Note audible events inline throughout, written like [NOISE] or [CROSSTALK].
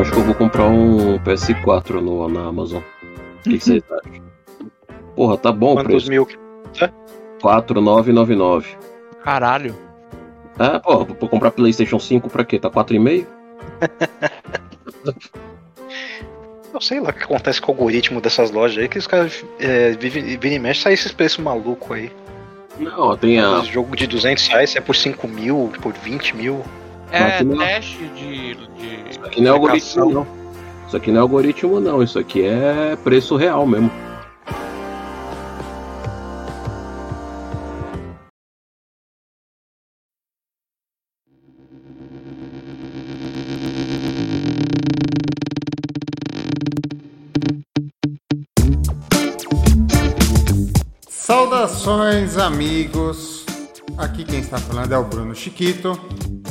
Eu acho que eu vou comprar um PS4 no, na Amazon. O que, vocês acham? Porra, tá bom o Quantos preço. mil? 4,999. Caralho. É, pô, vou comprar PlayStation 5 pra quê? Tá 4,5? [LAUGHS] Eu sei lá o que acontece com o algoritmo dessas lojas aí, que os caras é, vivem e mexe, sai esses preços malucos aí. Não, tem a. Esse jogo de 200 reais é por 5 mil, por 20 mil. É não- teste de. de... Isso aqui não é algoritmo, não. Isso aqui não é algoritmo, não. Isso aqui é preço real mesmo. Saudações, amigos. Aqui quem está falando é o Bruno Chiquito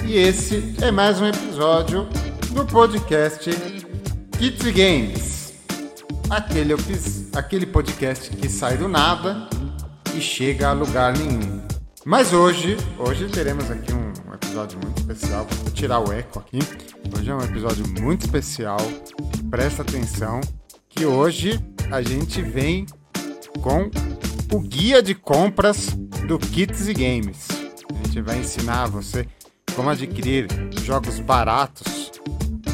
e esse é mais um episódio do podcast Kids Games. Aquele, aquele podcast que sai do nada e chega a lugar nenhum. Mas hoje, hoje teremos aqui um episódio muito especial. Vou tirar o eco aqui. Hoje é um episódio muito especial. Presta atenção que hoje a gente vem com o guia de compras do Kits e Games. A gente vai ensinar você como adquirir jogos baratos.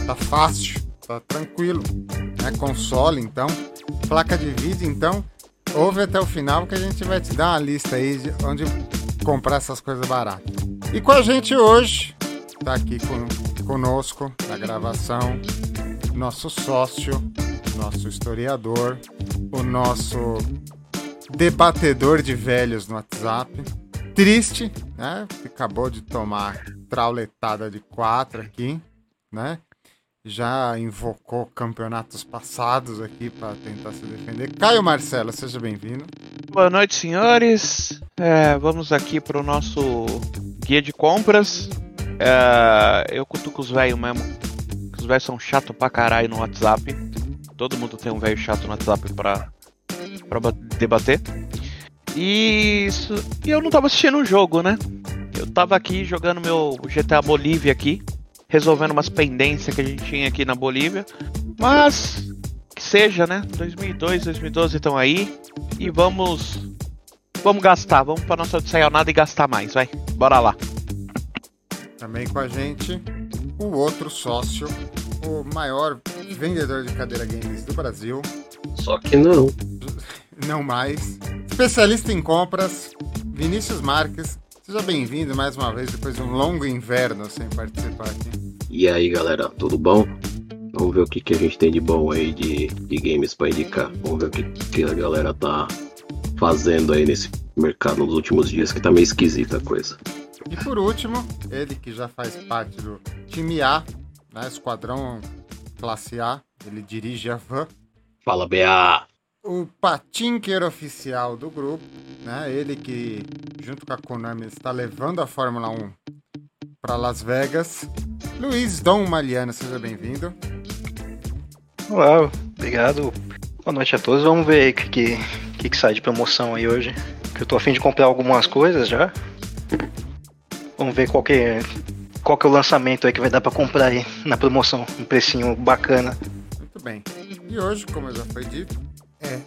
Tá fácil, tá tranquilo. Né? Console, então. Placa de vídeo, então. Ouve até o final que a gente vai te dar uma lista aí de onde comprar essas coisas baratas. E com a gente hoje, tá aqui com, conosco na gravação, nosso sócio, nosso historiador, o nosso debatedor de velhos no WhatsApp. Triste, né? Acabou de tomar trauletada de quatro aqui, né? Já invocou campeonatos passados aqui para tentar se defender. Caio Marcelo, seja bem-vindo. Boa noite, senhores. É, vamos aqui pro nosso guia de compras. É, eu cutuco os velhos mesmo. Os velhos são chatos pra caralho no WhatsApp. Todo mundo tem um velho chato no WhatsApp pra, pra ba- debater. E, isso, e eu não tava assistindo o jogo, né? Eu tava aqui jogando meu GTA Bolívia aqui. Resolvendo umas pendências que a gente tinha aqui na Bolívia. Mas que seja, né? 2002, 2012 estão aí. E vamos. Vamos gastar, vamos pra nossa nada e gastar mais, vai. Bora lá. Também com a gente o outro sócio, o maior vendedor de cadeira games do Brasil, Só que não. não mais. Especialista em compras, Vinícius Marques. Seja bem-vindo mais uma vez depois de um longo inverno sem participar aqui. E aí, galera, tudo bom? Vamos ver o que, que a gente tem de bom aí de, de games pra indicar. Vamos ver o que, que a galera tá fazendo aí nesse mercado nos últimos dias, que tá meio esquisita a coisa. E por último, ele que já faz parte do time A, né, Esquadrão Classe A, ele dirige a van. Fala, BA! O patinker oficial do grupo, né, ele que junto com a Konami está levando a Fórmula 1 para Las Vegas. Luiz Dom Maliano, seja bem-vindo. Olá, obrigado. Boa noite a todos. Vamos ver aí o que, que, que, sai de promoção aí hoje. Que eu tô afim de comprar algumas coisas já. Vamos ver qual que é, qual que é o lançamento aí que vai dar pra comprar aí na promoção. Um precinho bacana. Muito bem. E hoje, como já foi dito, é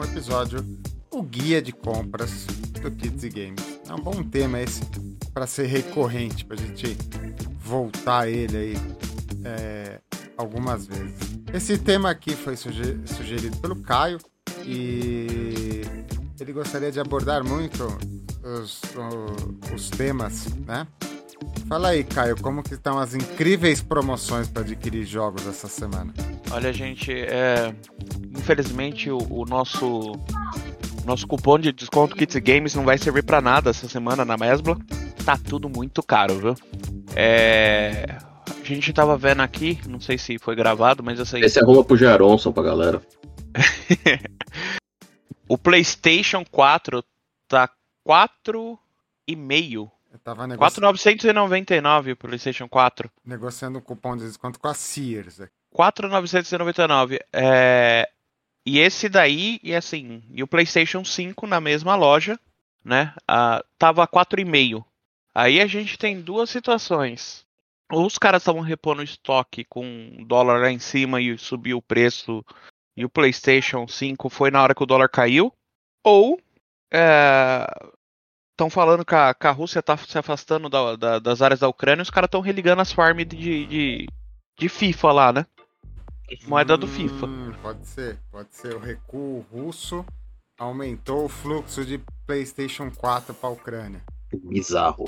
um episódio, o guia de compras do Kids e Games. É um bom tema esse para ser recorrente, para a gente voltar ele aí é, algumas vezes. Esse tema aqui foi suge- sugerido pelo Caio e ele gostaria de abordar muito os, o- os temas, né? Fala aí, Caio, como que estão as incríveis promoções para adquirir jogos essa semana? Olha, gente, é, infelizmente o, o nosso nosso cupom de desconto Kits Games não vai servir pra nada essa semana na Mesbla. Tá tudo muito caro, viu? É, a gente tava vendo aqui, não sei se foi gravado, mas eu sei. Esse arruma pro Jaronson pra galera. [LAUGHS] O PlayStation 4 tá 4,5. Eu tava negoci 4,999 o PlayStation 4. negociando um cupom de desconto com a Sears. 4,999. É... E esse daí, e assim, e o PlayStation 5 na mesma loja, né? ah, tava 4,5. Aí a gente tem duas situações. ou os caras estavam repondo estoque com o dólar lá em cima e subiu o preço e o PlayStation 5 foi na hora que o dólar caiu, ou estão falando que a, que a Rússia está se afastando da, da, das áreas da Ucrânia e os caras estão religando as farms de, de, de, FIFA lá, né? Moeda hum, do FIFA. Pode ser, pode ser. O recuo russo aumentou o fluxo de PlayStation 4 para a Ucrânia. Bizarro.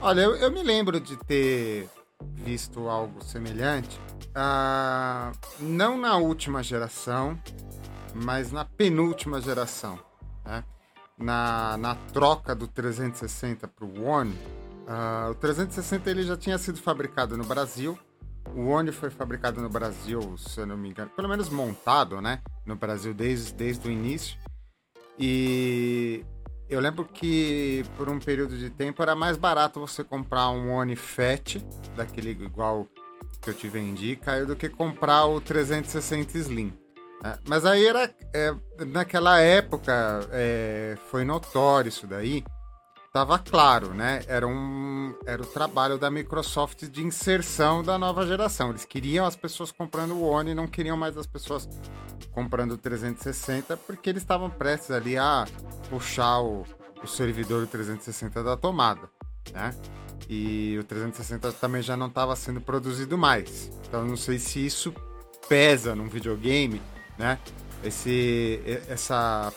Olha, eu, eu me lembro de ter visto algo semelhante. Ah, não na última geração, mas na penúltima geração. Né? Na, na troca do 360 para o One, ah, o 360 ele já tinha sido fabricado no Brasil. O One foi fabricado no Brasil, se eu não me engano, pelo menos montado, né? No Brasil desde, desde o início. E eu lembro que por um período de tempo era mais barato você comprar um One Fat, daquele igual que eu te vendi, Caio, do que comprar o 360 Slim. É, mas aí era. É, naquela época é, foi notório isso daí. Tava claro, né? Era, um, era o trabalho da Microsoft de inserção da nova geração. Eles queriam as pessoas comprando o One e não queriam mais as pessoas comprando o 360, porque eles estavam prestes ali a puxar o, o servidor 360 da tomada, né? E o 360 também já não estava sendo produzido mais. Então não sei se isso pesa num videogame, né? Esse, essa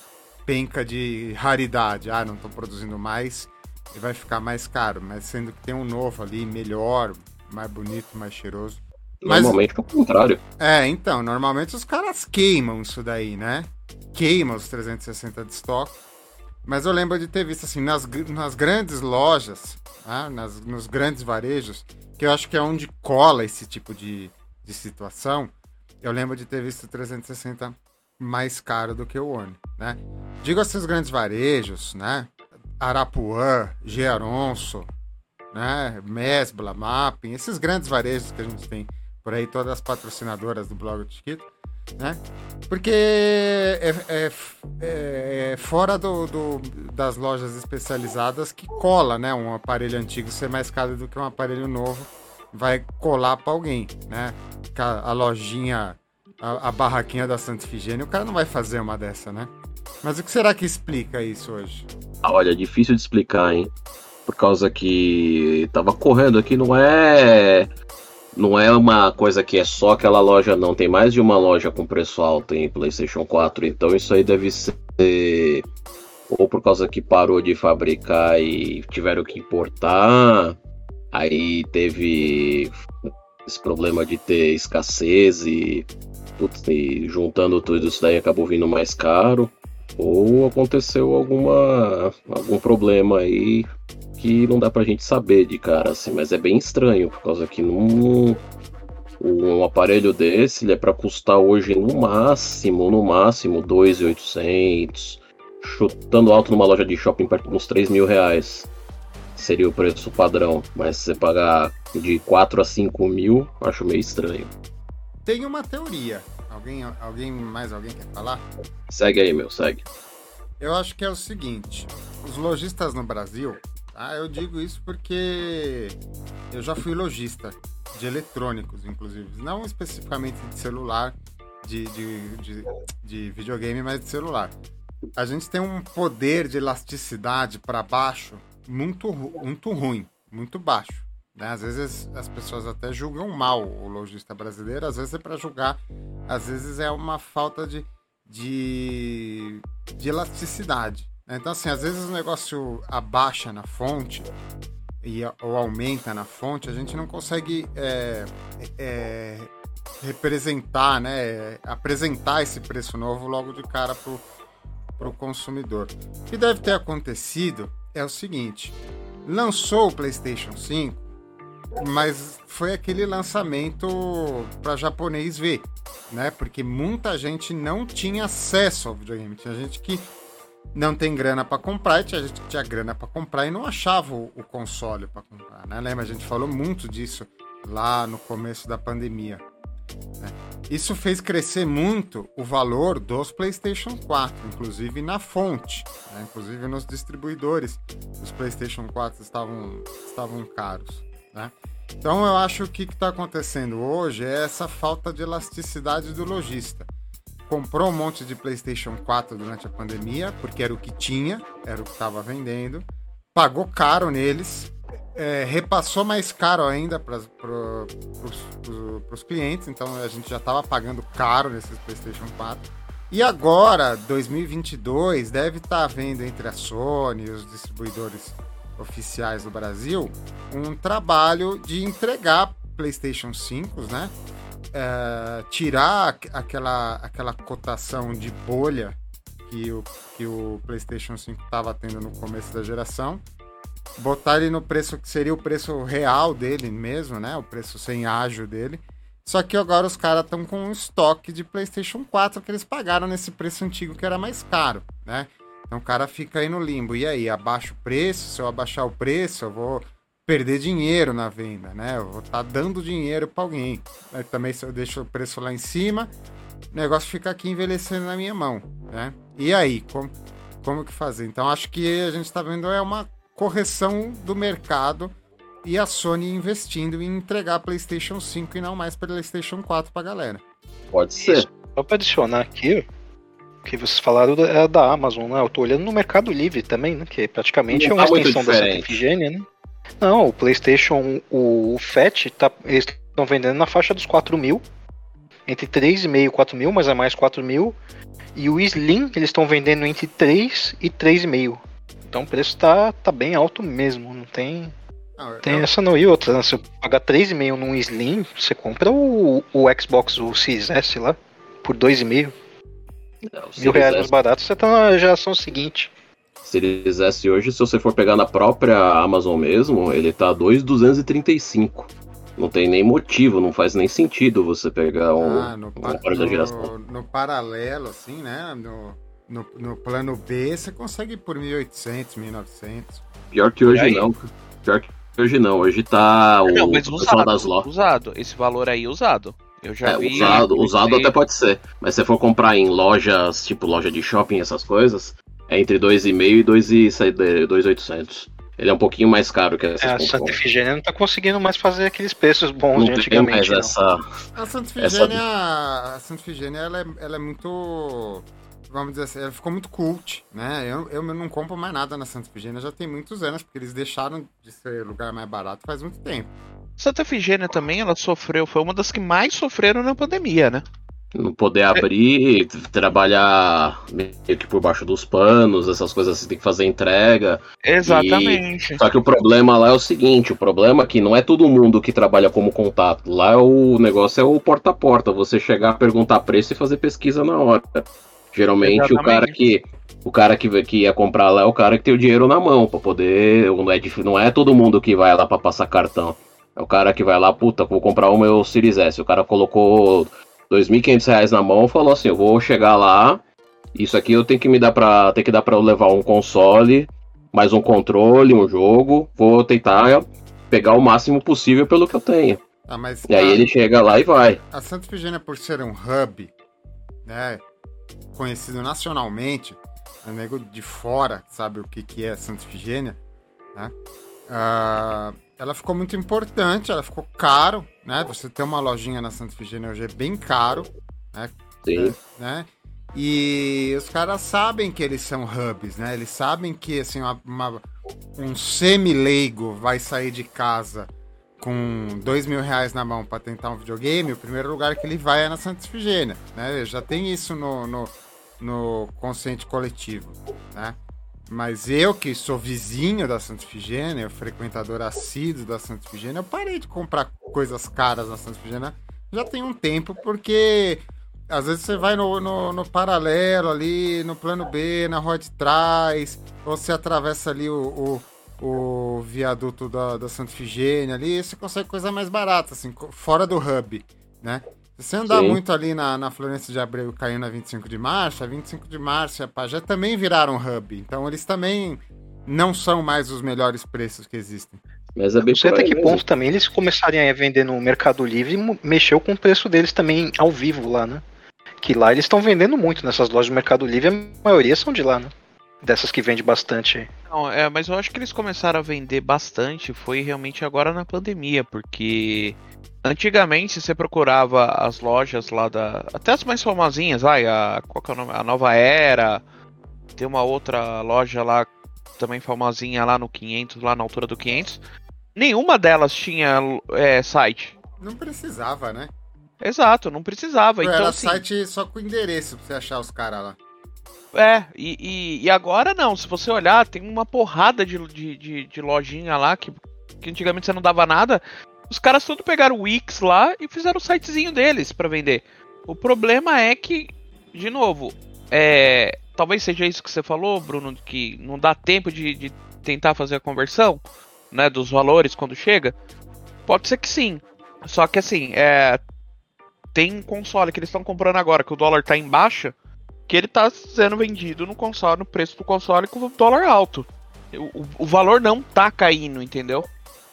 penca de raridade. Ah, não estão produzindo mais e vai ficar mais caro. Mas sendo que tem um novo ali, melhor, mais bonito, mais cheiroso. Normalmente Mas, é o contrário. É, então, normalmente os caras queimam isso daí, né? Queimam os 360 de estoque. Mas eu lembro de ter visto assim, nas, nas grandes lojas, né? nas, nos grandes varejos, que eu acho que é onde cola esse tipo de, de situação. Eu lembro de ter visto 360 mais caro do que o One, né? Digo esses grandes varejos, né? Arapuã, Gearonso, né? Mesbla, Mapping, esses grandes varejos que a gente tem por aí, todas as patrocinadoras do blog do Chiquito, né? Porque é, é, é, é fora do, do, das lojas especializadas que cola, né? Um aparelho antigo ser mais caro do que um aparelho novo vai colar para alguém, né? A, a lojinha, a, a, barraquinha da Santa Ifigênia, o cara não vai fazer uma dessa, né? Mas o que será que explica isso hoje? Olha, é difícil de explicar, hein? Por causa que tava correndo aqui, não é não é uma coisa que é só aquela loja, não. Tem mais de uma loja com preço alto em PlayStation 4. Então isso aí deve ser. Ou por causa que parou de fabricar e tiveram que importar. Aí teve esse problema de ter escassez e, putz, e juntando tudo isso daí acabou vindo mais caro. Ou aconteceu alguma algum problema aí que não dá pra gente saber de cara, assim, mas é bem estranho, por causa que num, um aparelho desse ele é para custar hoje no máximo, no máximo 2.800, chutando alto numa loja de shopping perto uns 3 mil reais. Seria o preço padrão, mas se você pagar de 4 a 5 mil, acho meio estranho. Tem uma teoria. Alguém, alguém mais alguém quer falar? Segue aí, meu, segue. Eu acho que é o seguinte: os lojistas no Brasil ah, eu digo isso porque eu já fui lojista de eletrônicos, inclusive. Não especificamente de celular, de, de, de, de videogame, mas de celular. A gente tem um poder de elasticidade para baixo muito, muito ruim, muito baixo. Né? Às vezes as pessoas até julgam mal o lojista brasileiro, às vezes é para julgar, às vezes é uma falta de, de, de elasticidade. Então, assim, às vezes o negócio abaixa na fonte e, ou aumenta na fonte, a gente não consegue é, é, representar, né, apresentar esse preço novo logo de cara para o consumidor. O que deve ter acontecido é o seguinte: lançou o PlayStation 5, mas foi aquele lançamento para japonês ver, né? Porque muita gente não tinha acesso ao videogame. Tinha gente que não tem grana para comprar, e tinha gente que tinha grana para comprar e não achava o, o console para comprar, né? Lembra? A gente falou muito disso lá no começo da pandemia. Né? Isso fez crescer muito o valor dos PlayStation 4, inclusive na fonte, né? inclusive nos distribuidores. Os PlayStation 4 estavam, estavam caros. Né? Então eu acho que o que está acontecendo hoje é essa falta de elasticidade do lojista. Comprou um monte de PlayStation 4 durante a pandemia, porque era o que tinha, era o que estava vendendo, pagou caro neles, é, repassou mais caro ainda para pro, os clientes, então a gente já estava pagando caro nesses PlayStation 4. E agora, 2022, deve estar tá havendo entre a Sony e os distribuidores oficiais do Brasil um trabalho de entregar PlayStation 5, né? É, tirar aquela, aquela cotação de bolha que o, que o PlayStation 5 estava tendo no começo da geração botar ele no preço que seria o preço real dele mesmo, né? O preço sem ágio dele. Só que agora os caras estão com um estoque de PlayStation 4 que eles pagaram nesse preço antigo que era mais caro, né? Então o cara fica aí no limbo. E aí, abaixo o preço? Se eu abaixar o preço, eu vou perder dinheiro na venda, né? Eu vou estar tá dando dinheiro para alguém. Também se eu deixo o preço lá em cima, o negócio fica aqui envelhecendo na minha mão, né? E aí, como, como que fazer? Então acho que a gente está vendo é uma correção do mercado e a Sony investindo em entregar PlayStation 5 e não mais PlayStation 4 pra galera. Pode ser. Isso. Só pra adicionar aqui, o que vocês falaram é da Amazon, né? Eu tô olhando no Mercado Livre também, né? Que praticamente não é uma tá extensão da Santa Efigênia, né? Não, o PlayStation, o, o FAT, tá, eles estão vendendo na faixa dos 4 mil. Entre 3,5 e 4 mil, mas é mais 4 mil. E o Slim, eles estão vendendo entre 3 e 3,5. Então o preço tá, tá bem alto mesmo, não tem. Não, tem eu... essa não. E outra, né? se eu pagar 3,5 num Slim, você compra o, o Xbox, o Series S lá, por 2,5. Mil reais mais barato, você tá na geração seguinte. Series S hoje, se você for pegar na própria Amazon mesmo, ele tá 2,235. Não tem nem motivo, não faz nem sentido você pegar um, ah, no, par, no, no, paralelo, assim, né? No, no, no plano B, você consegue por 1.800, 1.900. Pior que hoje não. Pior que hoje não. Hoje tá o não, mas usado, das lojas. usado. Esse valor aí usado. Eu já é, vi. Usado, usado até pode ser. Mas se for comprar em lojas, tipo loja de shopping, essas coisas, é entre 2,5 e 2,800. Ele é um pouquinho mais caro que essa. É, a Santa Efigênia não tá conseguindo mais fazer aqueles preços bons não de antigamente. Mais essa, a Santa Efigênia, essa... a Santa Efigênia ela é, ela é muito vamos dizer assim, ela ficou muito cult, né? Eu, eu não compro mais nada na Santa Efigênia já tem muitos anos, porque eles deixaram de ser lugar mais barato faz muito tempo. Santa Efigênia também, ela sofreu, foi uma das que mais sofreram na pandemia, né? Não poder abrir, é. trabalhar meio que por baixo dos panos, essas coisas você tem que fazer entrega. Exatamente. E... Só que o problema lá é o seguinte: o problema é que não é todo mundo que trabalha como contato. Lá o negócio é o porta a porta, você chegar, perguntar preço e fazer pesquisa na hora. Geralmente Exatamente. o cara que o cara que, que ia comprar lá é o cara que tem o dinheiro na mão para poder. Não é, não é todo mundo que vai lá para passar cartão. É o cara que vai lá, puta, vou comprar o meu Series S. O cara colocou R$ 2.500 na mão e falou assim: eu vou chegar lá, isso aqui eu tenho que me dar para tem que dar para eu levar um console, mais um controle, um jogo. Vou tentar pegar o máximo possível pelo que eu tenho. Ah, e aí ele chega lá e vai. A Santa Efigênia, por ser um hub, né? Conhecido nacionalmente, é nego de fora sabe o que, que é Santa Efigênia, né? Uh, ela ficou muito importante, ela ficou caro, né? Você ter uma lojinha na Santa Efigênia hoje é bem caro, né? Sim. né? E os caras sabem que eles são hubs, né? Eles sabem que assim, uma, uma um semi-leigo vai sair de casa com dois mil reais na mão para tentar um videogame, o primeiro lugar que ele vai é na Santa Efigênia, né? Já tem isso no, no, no consciente coletivo, né? Mas eu, que sou vizinho da Santa Efigênia, frequentador assíduo da Santa Efigênia, eu parei de comprar coisas caras na Santa Efigênia já tem um tempo, porque às vezes você vai no, no, no, paralelo ali, no plano B, na rua de trás, ou você atravessa ali o, o o viaduto da, da Santa Figênia ali, você consegue coisa mais barata, assim, fora do hub, né? Se você andar Sim. muito ali na, na Florença de Abreu caindo na 25 de março, a 25 de março e a Pajé também viraram hub. Então eles também não são mais os melhores preços que existem. Mas é bem sei até que mesmo. ponto também eles começarem a vender no Mercado Livre e mexeu com o preço deles também ao vivo lá, né? Que lá eles estão vendendo muito nessas lojas do Mercado Livre, a maioria são de lá, né? Dessas que vende bastante. Não, é, mas eu acho que eles começaram a vender bastante foi realmente agora na pandemia, porque antigamente você procurava as lojas lá da. Até as mais famosinhas, vai, a. Qual que é o nome? A Nova Era. Tem uma outra loja lá também famosinha lá no 500, lá na altura do 500. Nenhuma delas tinha é, site. Não precisava, né? Exato, não precisava. Era então, assim, site só com endereço pra você achar os caras lá. É, e, e, e agora não, se você olhar, tem uma porrada de, de, de, de lojinha lá que, que antigamente você não dava nada. Os caras tudo pegaram o Wix lá e fizeram o sitezinho deles pra vender. O problema é que, de novo, é, talvez seja isso que você falou, Bruno, que não dá tempo de, de tentar fazer a conversão, né, dos valores quando chega. Pode ser que sim. Só que assim, é, tem console que eles estão comprando agora, que o dólar tá em baixa, que ele tá sendo vendido no console, no preço do console com o dólar alto. O, o valor não tá caindo, entendeu?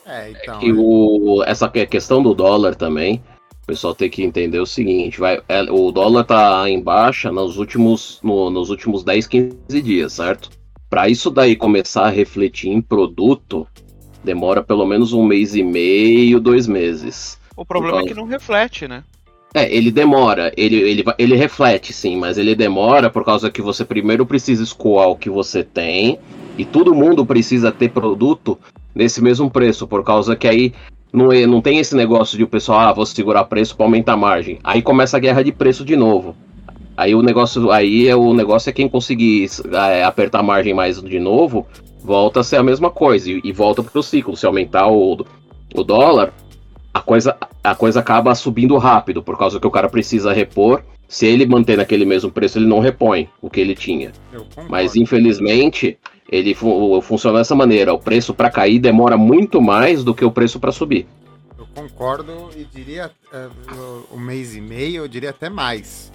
É, então. E o, essa que- questão do dólar também, o pessoal tem que entender o seguinte, vai, é, o dólar tá em baixa nos últimos, no- nos últimos 10, 15 dias, certo? Para isso daí começar a refletir em produto, demora pelo menos um mês e meio, dois meses. O problema é Então- que não reflete, né? É, ele demora, ele, ele, ele reflete sim, mas ele demora por causa que você primeiro precisa escoar o que você tem e todo mundo precisa ter produto nesse mesmo preço, por causa que aí não, é- não tem esse negócio de o pessoal, ah, vou segurar preço para aumentar a margem. Aí começa a guerra de preço de novo. Aí o negócio, aí é o negócio é quem conseguir é, apertar a margem mais de novo, volta a ser a mesma coisa e, e volta pro ciclo. Se aumentar o, o dólar, a coisa, a coisa acaba subindo rápido, por causa que o cara precisa repor. Se ele manter naquele mesmo preço, ele não repõe o que ele tinha. Mas infelizmente, ele fu- funciona dessa maneira. O preço para cair demora muito mais do que o preço para subir. Eu concordo e diria é, o- um mês e meio, eu diria até mais.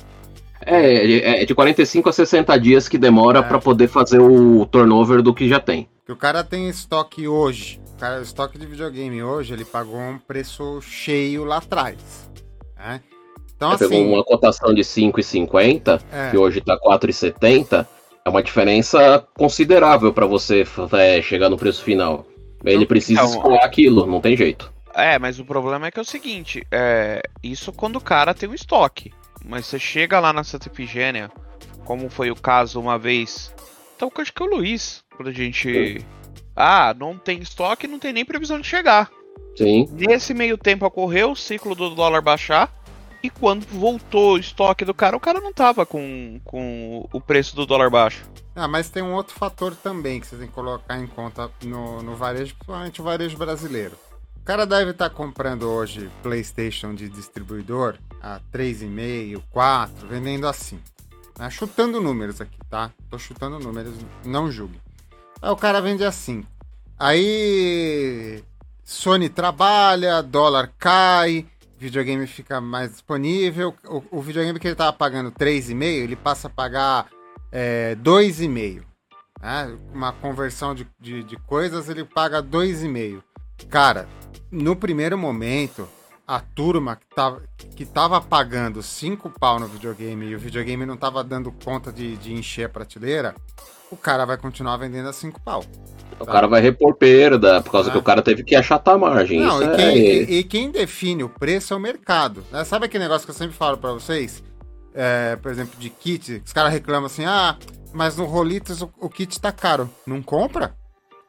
É, é de 45 a 60 dias que demora É. para poder fazer o turnover do que já tem. Que o cara tem estoque hoje. O cara, o estoque de videogame hoje, ele pagou um preço cheio lá atrás. né? Então, Você pegou assim. uma cotação de 5,50, é, que hoje tá 4,70, é uma diferença considerável para você é, chegar no preço final. Ele precisa Então, escoar aquilo, não tem jeito. É, mas o problema é que é o seguinte, é, isso quando o cara tem um estoque. Mas você chega lá na Santa Efigênia, como foi o caso uma vez. Então acho que é o Luiz, quando a gente. Ah, não tem estoque, não tem nem previsão de chegar. Sim. Nesse meio tempo ocorreu o ciclo do dólar baixar. E quando voltou o estoque do cara, o cara não tava com, com o preço do dólar baixo. Ah, mas tem um outro fator também que você tem que colocar em conta no, no varejo, principalmente o varejo brasileiro. O cara deve estar comprando hoje PlayStation de distribuidor a 3,5, 4, vendendo assim. né? Chutando números aqui, tá? Tô chutando números, não julgue. Aí o cara vende assim. Aí Sony trabalha, dólar cai, videogame fica mais disponível. O, o videogame que ele tava pagando 3,5, ele passa a pagar é, 2,5. Né? Uma conversão de, de, de coisas, ele paga 2,5. Cara, no primeiro momento, a turma que tava, que tava pagando 5 pau no videogame e o videogame não tava dando conta de, de encher a prateleira, o cara vai continuar vendendo a 5 pau. O cara vai repor perda, por causa Ah. que o cara teve que achatar a margem. Não, e quem, é... e- e quem define o preço é o mercado. né? Sabe aquele negócio que eu sempre falo pra vocês? É, por exemplo, de kit, os caras reclamam assim, ah, mas no Rolitos o, o kit tá caro. Não compra?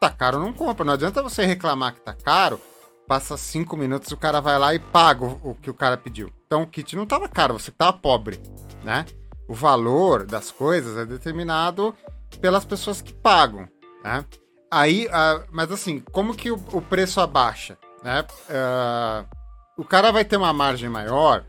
Tá caro, não compra. Não adianta você reclamar que tá caro, passa cinco minutos o cara vai lá e paga o, o que o cara pediu. Então o kit não tava caro, você tava pobre, né? O valor das coisas é determinado pelas pessoas que pagam, né? Aí, ah, mas assim, como que o, o preço abaixa, né? Ah, o cara vai ter uma margem maior,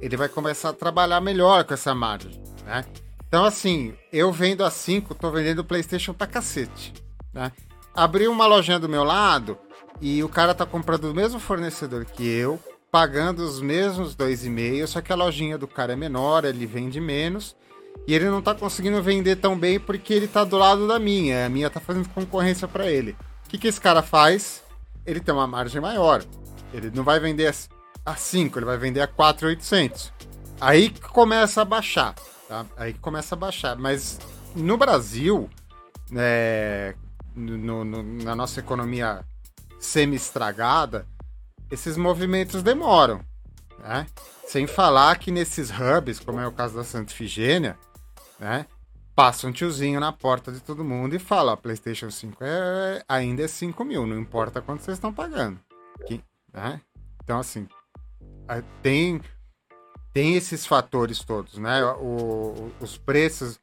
ele vai começar a trabalhar melhor com essa margem, né? Então, assim, eu vendo a 5, tô vendendo PlayStation pra cacete, né? Abri uma lojinha do meu lado e o cara tá comprando do mesmo fornecedor que eu, pagando os mesmos 2,5, só que a lojinha do cara é menor, ele vende menos. E ele não tá conseguindo vender tão bem porque ele tá do lado da minha. A minha tá fazendo concorrência para ele. O que, que esse cara faz? Ele tem uma margem maior. Ele não vai vender a 5, ele vai vender a 4,800. Aí que começa a baixar, tá? Aí que começa a baixar. Mas no Brasil, é, no, no, na nossa economia semi-estragada, esses movimentos demoram. Né? Sem falar que nesses hubs, como é o caso da Santa Ifigênia, né? passa um tiozinho na porta de todo mundo e fala: a PlayStation 5 é, ainda é 5 mil, não importa quanto vocês estão pagando. Que, né? Então, assim, tem, tem esses fatores todos, né? O, os preços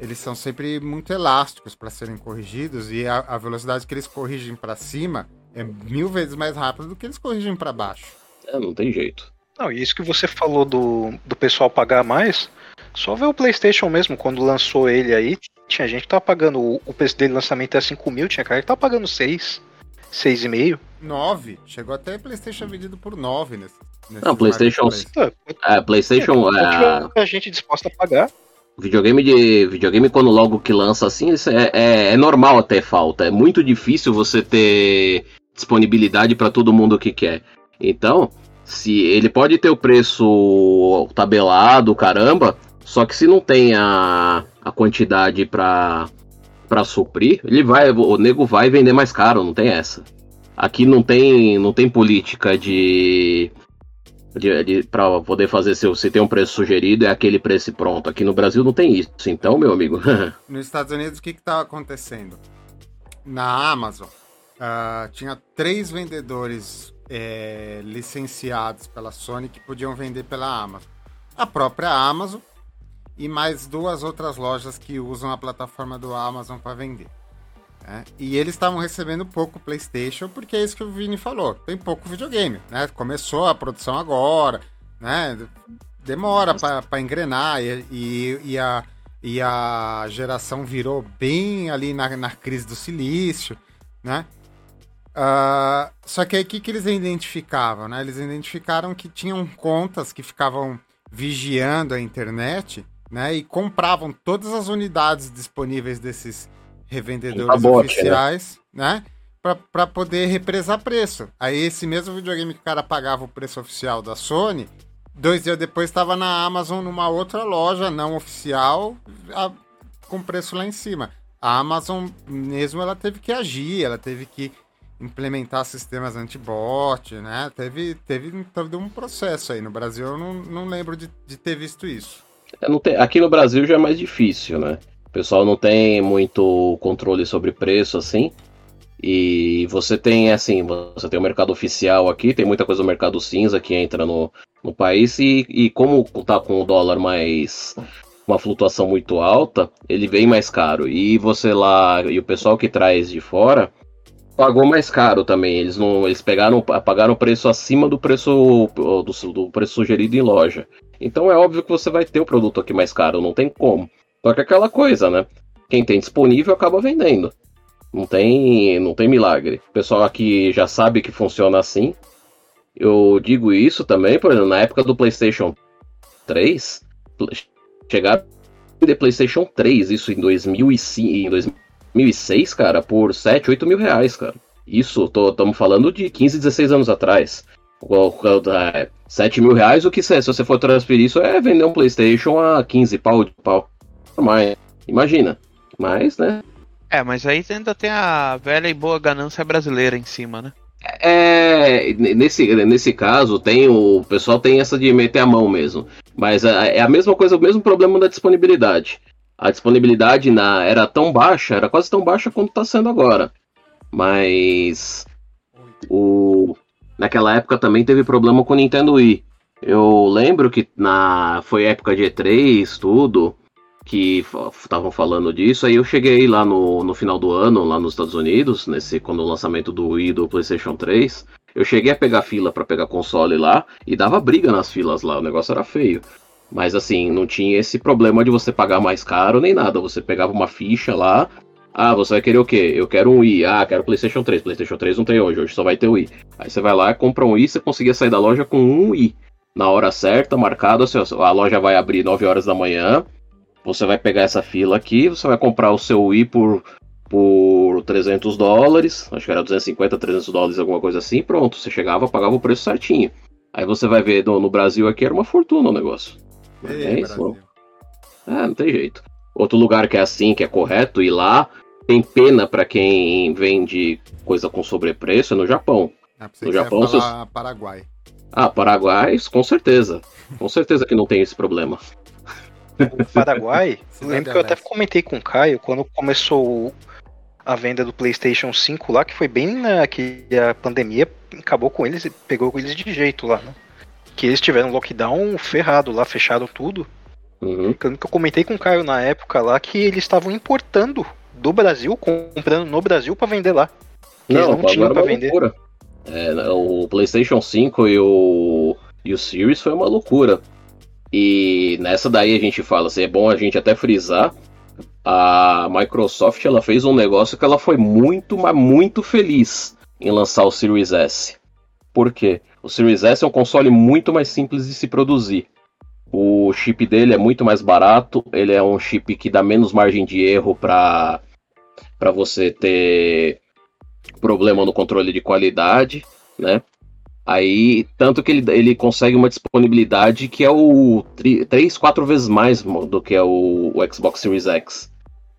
eles são sempre muito elásticos para serem corrigidos e a, a, velocidade que eles corrigem para cima é mil vezes mais rápida do que eles corrigem para baixo. É, não tem jeito. Não, e isso que você falou do, do pessoal pagar mais, só ver o PlayStation mesmo, quando lançou ele aí, tinha gente que tava pagando. O, o preço dele lançamento é 5 mil, tinha cara que tava pagando 6, 6,5. 9. Chegou até PlayStation vendido por 9 nesse. nesse Não, PlayStation. É, PlayStation. É, é... a gente disposta a pagar. Videogame de videogame quando logo que lança assim, isso é, é, é normal até falta. É muito difícil você ter disponibilidade para todo mundo que quer. Então, se ele pode ter o preço tabelado, caramba, só que se não tem a, a quantidade para para suprir, ele vai, o nego vai vender mais caro, não tem essa. Aqui não tem, não tem política de, de, de para poder fazer se, se tem um preço sugerido é aquele preço pronto. Aqui no Brasil não tem isso. Então, meu amigo. [LAUGHS] Nos Estados Unidos o que está acontecendo? Na Amazon uh, tinha três vendedores é, licenciados pela Sony que podiam vender pela Amazon. A própria Amazon e mais duas outras lojas que usam a plataforma do Amazon para vender. Né? E eles estavam recebendo pouco PlayStation porque é isso que o Vini falou, tem pouco videogame, né? Começou a produção agora, né? Demora para engrenar e, e, e, a, e a geração virou bem ali na, na crise do silício, né? Uh, só que aí o que, que eles identificavam? Né? Eles identificaram que tinham contas que ficavam vigiando a internet né? e compravam todas as unidades disponíveis desses revendedores né? oficiais, né? né? Para poder represar preço. Aí esse mesmo videogame que o cara pagava o preço oficial da Sony, dois dias depois estava na Amazon numa outra loja não oficial a, com preço lá em cima. A Amazon mesmo ela teve que agir, ela teve que implementar sistemas anti-bot, né? Teve, teve, teve um processo aí. No Brasil eu não, não lembro de, de ter visto isso. Tem, aqui no Brasil já é mais difícil, né? O pessoal não tem muito controle sobre preço assim. E você tem, assim, você tem o mercado oficial aqui, tem muita coisa do mercado cinza que entra no, no país, e, e como tá com o dólar mais. uma flutuação muito alta, ele vem mais caro. E você lá, e o pessoal que traz de fora, pagou mais caro também. Eles não, eles pegaram, pagaram preço acima do preço do, do, preço sugerido em loja. Então é óbvio que você vai ter o produto aqui mais caro, não tem como. Só que é aquela coisa, né? Quem tem disponível acaba vendendo. Não tem, não tem milagre. O pessoal aqui já sabe que funciona assim. Eu digo isso também, por exemplo, na época do PlayStation 3, chegaram de PlayStation 3, isso em 2005, em 2005 2006, cara, por 7, 8 mil reais, cara. Isso, estamos falando de 15, 16 anos atrás. 7 mil reais, o que se, se você for transferir isso é vender um PlayStation a 15 pau de pau. Mas, imagina. Mas, né? É, mas aí ainda tem a velha e boa ganância brasileira em cima, né? É, nesse, nesse caso, tem o, o pessoal tem essa de meter a mão mesmo. Mas é, é a mesma coisa, o mesmo problema da disponibilidade a disponibilidade na, era tão baixa, era quase tão baixa quanto está sendo agora. Mas o, naquela época também teve problema com o Nintendo Wii. Eu lembro que na foi época de E3, tudo, que estavam falando disso. Aí eu cheguei lá no, no final do ano, lá nos Estados Unidos, nesse quando o lançamento do Wii do PlayStation 3. Eu cheguei a pegar fila para pegar console lá e dava briga nas filas lá, o negócio era feio. Mas assim, não tinha esse problema de você pagar mais caro nem nada. Você pegava uma ficha lá. Ah, você vai querer o quê? Eu quero um Wii. Ah, quero PlayStation 3. PlayStation 3 não tem hoje, hoje só vai ter o Wii. Aí você vai lá, compra um Wii, você conseguia sair da loja com um Wii. Na hora certa, marcado, assim, a loja vai abrir 9 horas da manhã. Você vai pegar essa fila aqui, você vai comprar o seu Wii por, por 300 dólares. Acho que era 250, 300 dólares, alguma coisa assim. Pronto, você chegava, pagava o preço certinho. Aí você vai ver no, no Brasil aqui era uma fortuna o negócio. É, isso. É, não tem jeito. Outro lugar que é assim, que é correto, ir lá, tem pena para quem vende coisa com sobrepreço é no Japão. Ah, No Japão, falar Paraguai. Ah, Paraguai, com certeza. Com certeza que não tem esse problema. O Paraguai, [LAUGHS] eu lembro que eu até comentei com o Caio quando começou a venda do PlayStation 5 lá, que foi bem na que a pandemia acabou com eles e pegou eles de jeito lá, né? Que eles tiveram lockdown ferrado lá, fecharam tudo. Uhum. Que eu comentei com o Caio na época lá que eles estavam importando do Brasil, comprando no Brasil pra vender lá. Que eles não tinham é pra vender. loucura. É, o PlayStation 5 e o, e o Series foi uma loucura. E nessa daí a gente fala assim, é bom a gente até frisar. A Microsoft ela fez um negócio que ela foi muito, mas muito feliz em lançar o Series S. Por quê? O Series S é um console muito mais simples de se produzir. O chip dele é muito mais barato, ele é um chip que dá menos margem de erro para para você ter problema no controle de qualidade, né? Aí, tanto que ele, ele consegue uma disponibilidade que é o 3, 4 vezes mais do que é o, o Xbox Series X.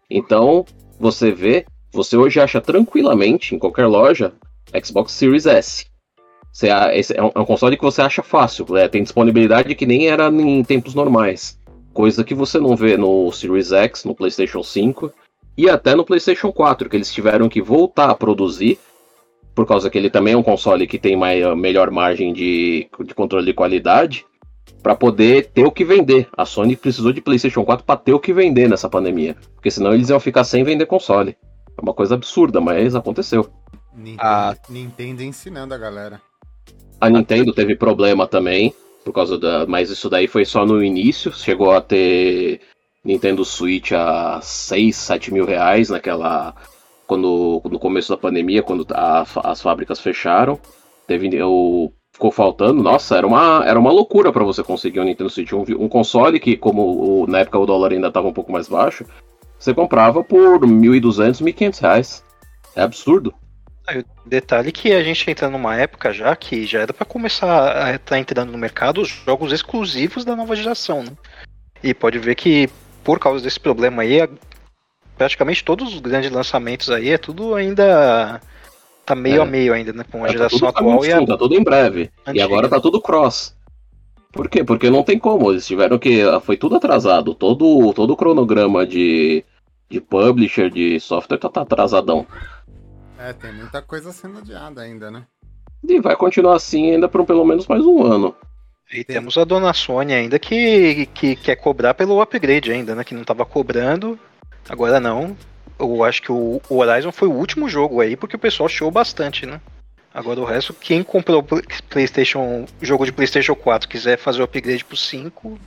Então, você vê, você hoje acha tranquilamente em qualquer loja Xbox Series S. Você, a- esse é, um, é um console que você acha fácil, né? tem disponibilidade que nem era em tempos normais. Coisa que você não vê no Series X, no PlayStation 5 e até no PlayStation 4, que eles tiveram que voltar a produzir, por causa que ele também é um console que tem mai- melhor margem de, de controle de qualidade, para poder ter o que vender. A Sony precisou de PlayStation 4 para ter o que vender nessa pandemia, porque senão eles iam ficar sem vender console. É uma coisa absurda, mas aconteceu. Nintendo, Ah. Nintendo ensinando a galera. A Nintendo teve problema também, por causa da. Mas isso daí foi só no início. Chegou a ter Nintendo Switch a 6, 7 mil reais naquela. Quando, no começo da pandemia, quando a- as fábricas fecharam. Teve. O, ficou faltando. Nossa, era uma, era uma loucura para você conseguir um Nintendo Switch. Um, um console que, como o- na época o dólar ainda estava um pouco mais baixo, você comprava por 1.200, 1.500 reais. É absurdo. Detalhe que a gente entra numa época já que já era pra começar a estar entrando no mercado os jogos exclusivos da nova geração, né? E pode ver que por causa desse problema aí, praticamente todos os grandes lançamentos aí é tudo ainda tá meio É. a meio ainda, né? Com a É, geração tá atual e a tá tudo em breve. E antiga. agora tá tudo cross. Por quê? Porque não tem como. Eles tiveram que. Foi tudo atrasado. Todo, todo o cronograma de, de publisher, de software, tá, tá atrasadão. É, tem muita coisa sendo adiada ainda, né? E vai continuar assim ainda por pelo menos mais um ano. E temos a dona Sony ainda que, que quer cobrar pelo upgrade ainda, né? Que não tava cobrando, agora não. Eu acho que o Horizon foi o último jogo aí, porque o pessoal achou bastante, né? Agora o resto, quem comprou Play- PlayStation, jogo de PlayStation 4, quiser fazer o upgrade pro 5,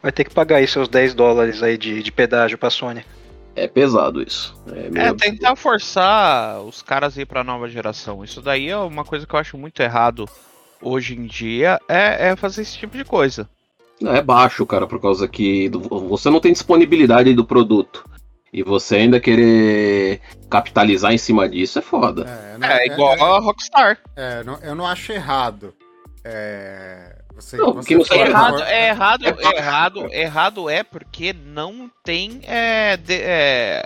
vai ter que pagar aí seus 10 dólares aí de, de pedágio pra Sony. É pesado isso. É, meio É, tentar forçar os caras a ir pra nova geração. Isso daí é uma coisa que eu acho muito errado hoje em dia, é, é fazer esse tipo de coisa. Não, é baixo, cara, por causa que do- você não tem disponibilidade do produto. E você ainda querer capitalizar em cima disso é foda. É, não- É igual a Rockstar. é, não- eu não acho errado. É, você, Não, você que não for- seja Errado, for- é errado, É é errado, errado é porque não tem é, de- é,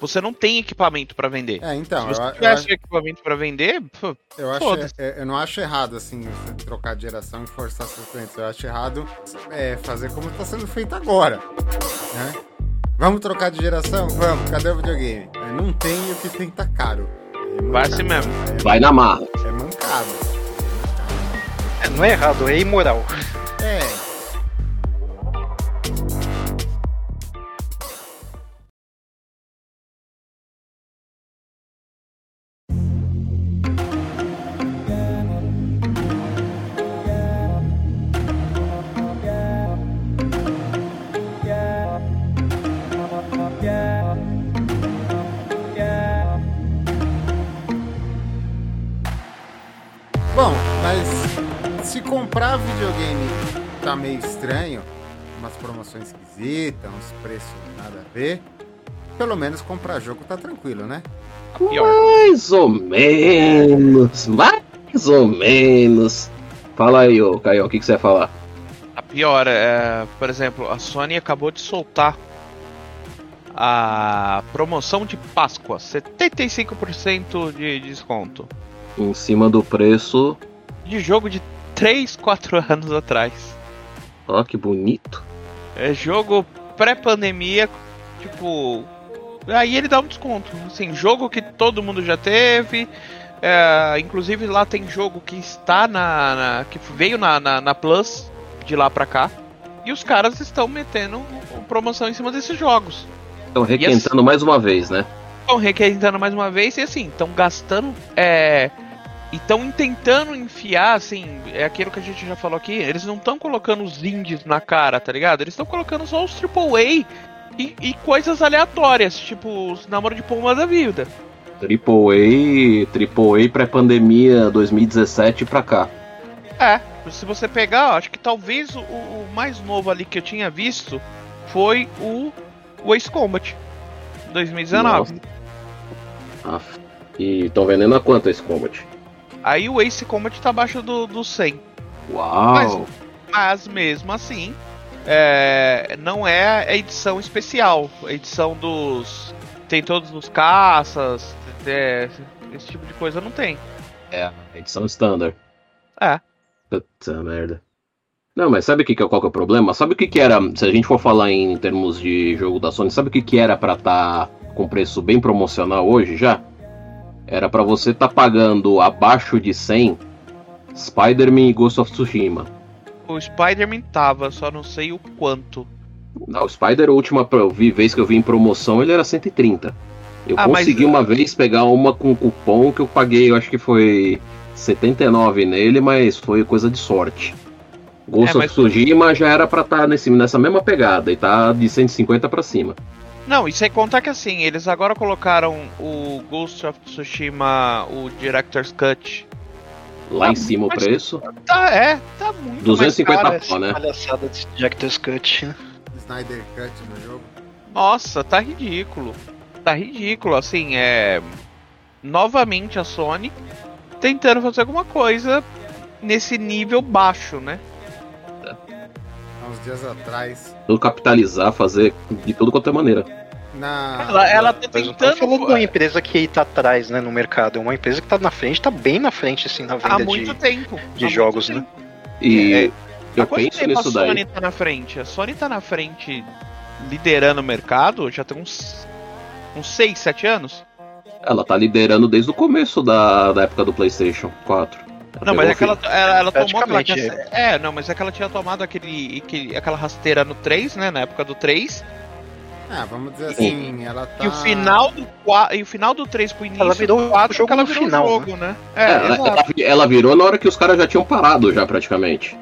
você não tem equipamento pra vender. É, então, Se eu, você eu, tivesse acho- equipamento pra vender, pô, eu, acho, é, eu não acho errado, assim, você trocar de geração e forçar seus clientes. Eu acho errado é, fazer como está sendo feito agora. Né? Vamos trocar de geração? Vamos, cadê o videogame? É, não tem o que tem tá caro. É vai assim mesmo. Vai na marra. É mancado. É, não é errado, é imoral. É. comprar videogame tá meio estranho, umas promoções esquisitas, uns preços nada a ver, pelo menos comprar jogo tá tranquilo, né? Pior. Mais ou menos. Mais ou menos. Fala aí, ô Caio, o que, que você ia falar? A pior é, por exemplo, a Sony acabou de soltar a promoção de Páscoa, 75% de desconto. Em cima do preço. De jogo de 3, 4 [LAUGHS] anos atrás. Ó, que bonito. É jogo pré-pandemia, tipo. Aí ele dá um desconto. Assim, jogo que todo mundo já teve. É, inclusive lá tem jogo que está na. na que veio na, na, na, Plus de lá pra cá. E os caras estão metendo promoção em cima desses jogos. Estão requentando assim, mais uma vez, né? Estão requentando mais uma vez e assim, estão gastando. É, estão tentando enfiar, assim, é aquilo que a gente já falou aqui, eles não estão colocando os indies na cara, tá ligado? Eles estão colocando só os AAA e, e coisas aleatórias, tipo os namoro de pomba da vida. AAA, AAA pré-pandemia 2017 pra cá. É, se você pegar, acho que talvez o, o, mais novo ali que eu tinha visto foi o, o Ace Combat 2019. Nossa. Ah, e estão vendendo a quanto Ace Combat? Aí o Ace Combat tá abaixo do, do 100. Uau! Mas, mas mesmo assim, é, não é a edição especial. A edição dos. Tem todos os caças, é, esse tipo de coisa não tem. É, edição standard. É. Puta merda. Não, mas sabe o que, que, qual que é o problema? Sabe o que, que era, se a gente for falar em termos de jogo da Sony, sabe o que, que era pra estar tá com preço bem promocional hoje já? Era para você estar tá pagando abaixo de 100 Spider-Man e Ghost of Tsushima. O Spider-Man tava, só não sei o quanto. Não, o Spider, a última vez que eu vi em promoção, ele era 130. Eu ah, consegui mas... uma vez pegar uma com cupom que eu paguei, eu acho que foi 79 nele, mas foi coisa de sorte. Ghost é, of Tsushima já era pra estar tá nessa mesma pegada e tá de 150 para cima. Não, e sem contar que assim, eles agora colocaram o Ghost of Tsushima, o Director's Cut. Lá tá em cima o preço? Tá, é, tá muito 250 mais pau, né? palhaçada de Director's Cut. Snyder Cut no jogo. Nossa, tá ridículo. Tá ridículo, assim, é. Novamente a Sony tentando fazer alguma coisa nesse nível baixo, né? Há uns dias atrás. Tudo capitalizar, fazer de tudo quanto é maneira. Na... Ela, ela tá tentando. falando de uma empresa que tá atrás, né, no mercado. É uma empresa que tá na frente, tá bem na frente, assim, na venda Há muito de, tempo. de Há jogos, né? E é, eu penso nisso daí. A Sony tá na frente. A Sony tá na frente, liderando o mercado, já tem uns, uns 6, 7 anos. Ela tá liderando desde o começo da, da época do PlayStation 4. Não, mas é que ela, ela, ela tomou aquela, é. é, não, mas é que ela tinha tomado aquele, aquele, aquela rasteira no 3, né? Na época do 3. Ah, vamos dizer assim, ela tá. E o final do, e o final do 3 pro início ela virou do 4 jogo ela virou final, jogo, né? né? É, é ela, ela, ela, virou na hora que os caras já tinham parado, já praticamente.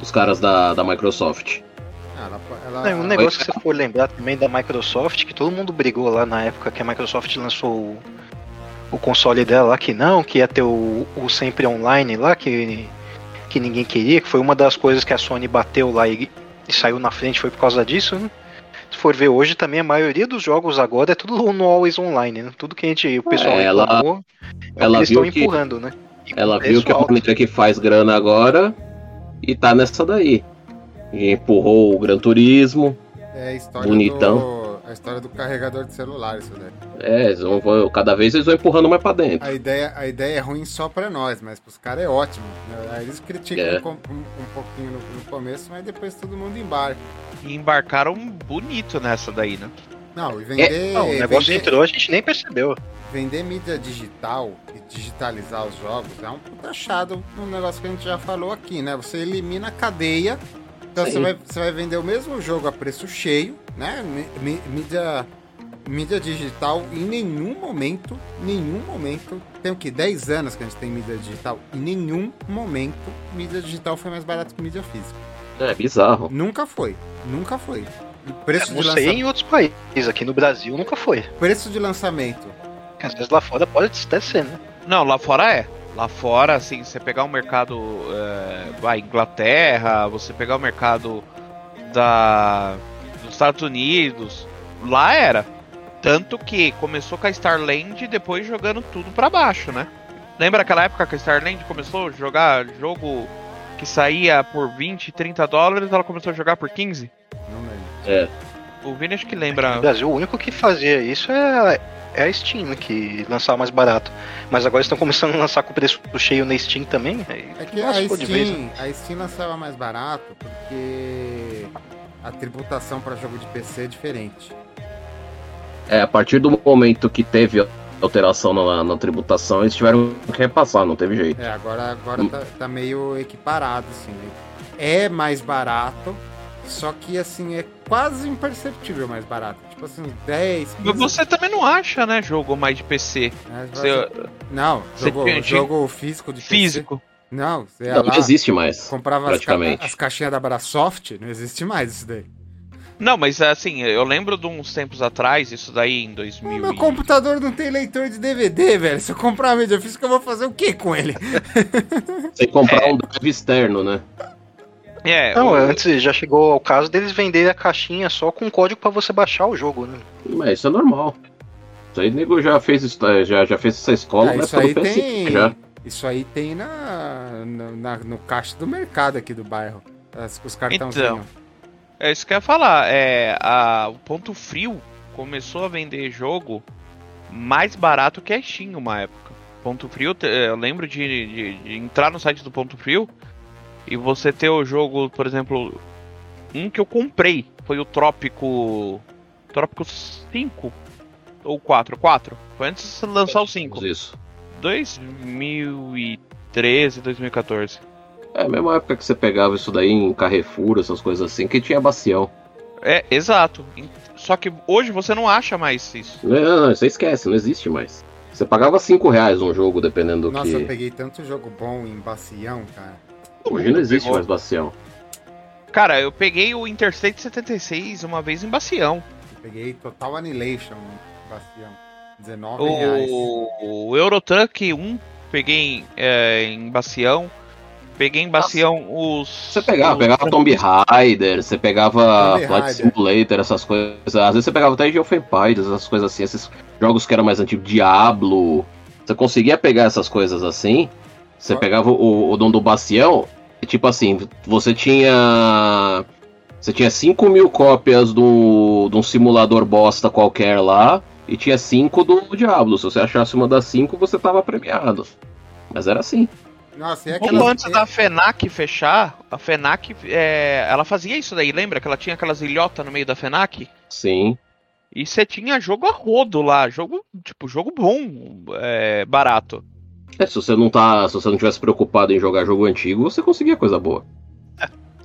Os caras da, da Microsoft. Ah, ela, ela... um negócio que você for lembrar também da Microsoft, que todo mundo brigou lá na época que a Microsoft lançou o, console dela lá, que não, que ia ter o, o sempre online lá, que, que ninguém queria, que foi uma das coisas que a Sony bateu lá e, e saiu na frente, foi por causa disso, né? se for ver hoje também a maioria dos jogos agora é tudo [LAUGHS] no Always Online, né? Tudo que a gente, o pessoal é, ela, reclamou, é ela eles estão empurrando, né? E ela viu que a Playtech faz grana agora e tá nessa daí. E empurrou o Gran Turismo. É bonitão. Do, a história do carregador de celular, isso daí. É, eles vão, cada vez eles vão empurrando mais pra dentro. A ideia, a ideia é ruim só pra nós, mas pros caras é ótimo. Aí eles criticam é. um, um, um, pouquinho no, no começo, mas depois todo mundo embarca. E embarcaram bonito nessa daí, né? Não, e vender. É, não, o negócio vender, entrou, a gente nem percebeu. Vender mídia digital e digitalizar os jogos é um puta achado um negócio que a gente já falou aqui, né? Você elimina a cadeia. Então você vai, você vai vender o mesmo jogo a preço cheio, né? Mídia, mídia digital em nenhum momento, nenhum momento, tem o que? 10 anos que a gente tem mídia digital, em nenhum momento mídia digital foi mais barato que mídia física. É bizarro. Nunca foi. Nunca foi. preço é, não de sei em outros países, aqui no Brasil nunca foi. Preço de lançamento. Às vezes lá fora pode até ser, né? Não, lá fora é. Lá fora, assim, você pegar o mercado é, Inglaterra, você pegar o mercado da dos Estados Unidos, lá era. Tanto que começou com a Starland e depois jogando tudo para baixo, né? Lembra aquela época que a Starland começou a jogar jogo que saía por 20, 30 dólares, ela começou a jogar por 15? Não lembro. É. O Vini acho que No lembra. Brasil, o único que fazia isso é, é a Steam, que lançava mais barato. Mas agora estão começando a lançar com preço cheio na Steam também. aí É que a de vez, né? Steam, a Steam lançava mais barato porque a tributação para jogo de PC é diferente. É, a partir do momento que teve alteração na, na tributação, eles tiveram que repassar, não teve jeito. É, agora, agora tá, tá meio equiparado, assim. né? É mais barato, só que, assim, é quase imperceptível mais barato. Tipo assim, 10, 15... Mas você também não acha, né, jogo mais de PC? né? Você- Não, você jogo, tinha- jogo físico de PC. físico. Não, você ia Não, lá, não existe mais. comprava as, ca- praticamente. as caixinhas da Brasoft, não existe mais isso daí. Não, mas assim, eu lembro de uns tempos atrás, isso daí em O 2000. meu e- computador não tem leitor de DVD, velho. Se eu comprar uma mídia física, eu vou fazer o que com ele? Sem comprar um drive externo, né? É, Não, o- antes já chegou ao caso deles venderem a caixinha só com código pra você baixar o jogo, né? Mas isso é normal. Isso aí, nego já fez, isso- já, já fez essa escola Ah, na isso aí do PS5 tem. já. Isso aí tem na, na- na- no caixa do mercado aqui do bairro. As- os cartãozinhos. Então. É isso que eu ia falar. É, a, o Ponto Frio começou a vender jogo mais barato que a Steam uma época. Ponto Frio, eu lembro de, de- de entrar no site do Ponto Frio e você ter o jogo, por exemplo, um que eu comprei foi o Trópico. Trópico 5 ou 4? 4. Foi antes de lançar o 5. Isso. 2013, 2014. É a mesma época que você pegava isso daí em Carrefour, essas coisas assim, que tinha bacião. É, exato. Só que hoje você não acha mais isso. Não, não, não, você esquece, não existe mais. Você pagava 5 reais um jogo, dependendo do Nossa, eu que. peguei tanto jogo bom em bacião, cara. Hoje não existe Pegou. mais bacião. Cara, eu peguei o Interstate 76 uma vez em Bacião. Eu peguei Total Annihilation em bacião. 19 reais. O, o Eurotruck 1 peguei é, em Bacião. Peguei em Bacião os. Você pegava, os- pegava Tomb Raider, você pegava Tomb Flight Raider. Simulator, essas coisas. Às vezes você pegava até Age of Empires, essas coisas assim, esses jogos que eram mais antigos, Diablo. Você conseguia pegar essas coisas assim. Você pegava o, o dono do Bacião, e tipo assim, você tinha. Você tinha 5 mil cópias do, de um simulador bosta qualquer lá, e tinha 5 do Diablo. Se você achasse uma das 5, você tava premiado. Mas era assim. Nossa, e pouco antes da FENAC fechar, a FENAC, é, ela fazia isso daí, lembra? Que ela tinha aquelas ilhotas no meio da FENAC? Sim. E você tinha jogo a rodo lá, jogo, tipo, jogo bom, é, barato. É, se você não tá. Se você não tivesse preocupado em jogar jogo antigo, você conseguia coisa boa.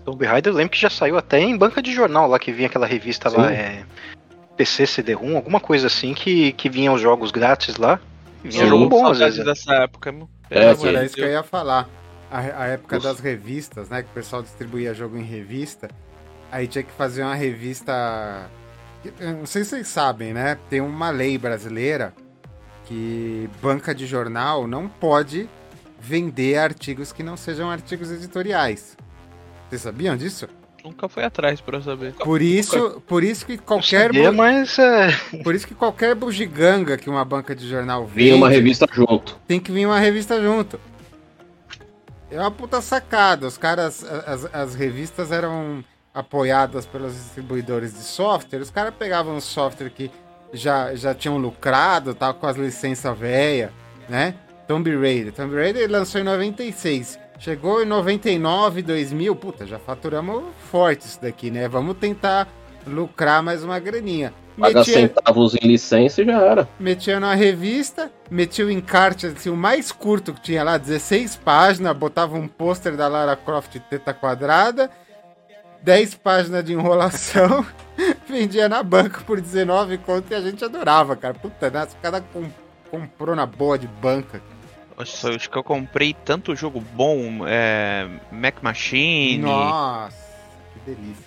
Tomb Raider eu lembro que já saiu até em banca de jornal lá, que vinha aquela revista lá, Sim. é, PC CD-ROM, alguma coisa assim, que, que vinha os jogos grátis lá. Vinha Sim. jogo bom às vezes. dessa época, meu. É, de Era isso que eu ia falar. A, a época Nossa. das revistas, né? Que o pessoal distribuía jogo em revista. Aí tinha que fazer uma revista. eu Não sei se vocês sabem, né? Tem uma lei brasileira que banca de jornal não pode vender artigos que não sejam artigos editoriais. Vocês sabiam disso? Nunca foi atrás pra eu saber. Por isso, por isso que qualquer sabia, bu- mas é, por isso que qualquer bugiganga que uma banca de jornal vende, Vinha uma revista junto. tem que vir uma revista junto. É uma puta sacada. Os caras, as, as revistas eram apoiadas pelos distribuidores de software. Os caras pegavam um software que já, já tinham lucrado, tal, com as licenças velhas, né? Tomb Raider. Tomb Raider lançou em 96. Chegou em 99, 2000. Puta, já faturamos forte isso daqui, né? Vamos tentar lucrar mais uma graninha. Paga Metia- centavos em licença e já era. metia na revista, metia o encarte assim, o mais curto que tinha lá, 16 páginas, botava um pôster da Lara Croft teta quadrada, 10 páginas de enrolação, [LAUGHS] vendia na banca por 19 conto e a gente adorava, cara. Puta, né? Os caras com- comprou na boa de banca. Nossa, acho que eu comprei tanto jogo bom, é, Mac Machine. Nossa, que delícia.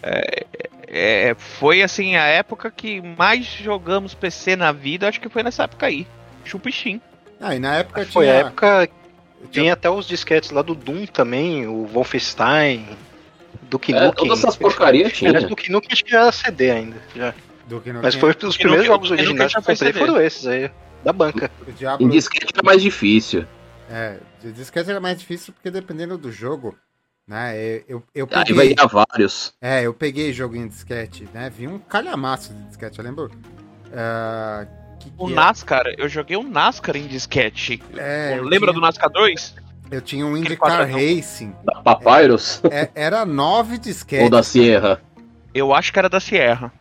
É, foi assim a época que mais jogamos PC na vida, acho que foi nessa época aí. Chupichim. Ah, e na época foi tinha... a época. Tinha até os disquetes lá do Doom também, o Wolfenstein, Duke É, Nukem. todas essas porcarias tinha. Aliás, Duke Nukem acho que já era CD ainda. Já. do Mas foi os Duke primeiros Nukem- jogos originais que já eu comprei CD. foram esses aí, da banca. o Diablo... Em disquete era mais difícil. É, de disquete era mais difícil porque dependendo do jogo, Né? Eu, eu, eu Aí peguei, vai vários. é, eu peguei jogo em disquete, né? Vi um calhamaço de disquete, eu lembro. ah, que, O que NASCAR, eu joguei o NASCAR em disquete. é, Lembra do tinha, NASCAR 2? Eu tinha um IndyCar? Racing. Da Papyrus É, era nove disquetes. ou da Sierra. Eu acho que era da Sierra.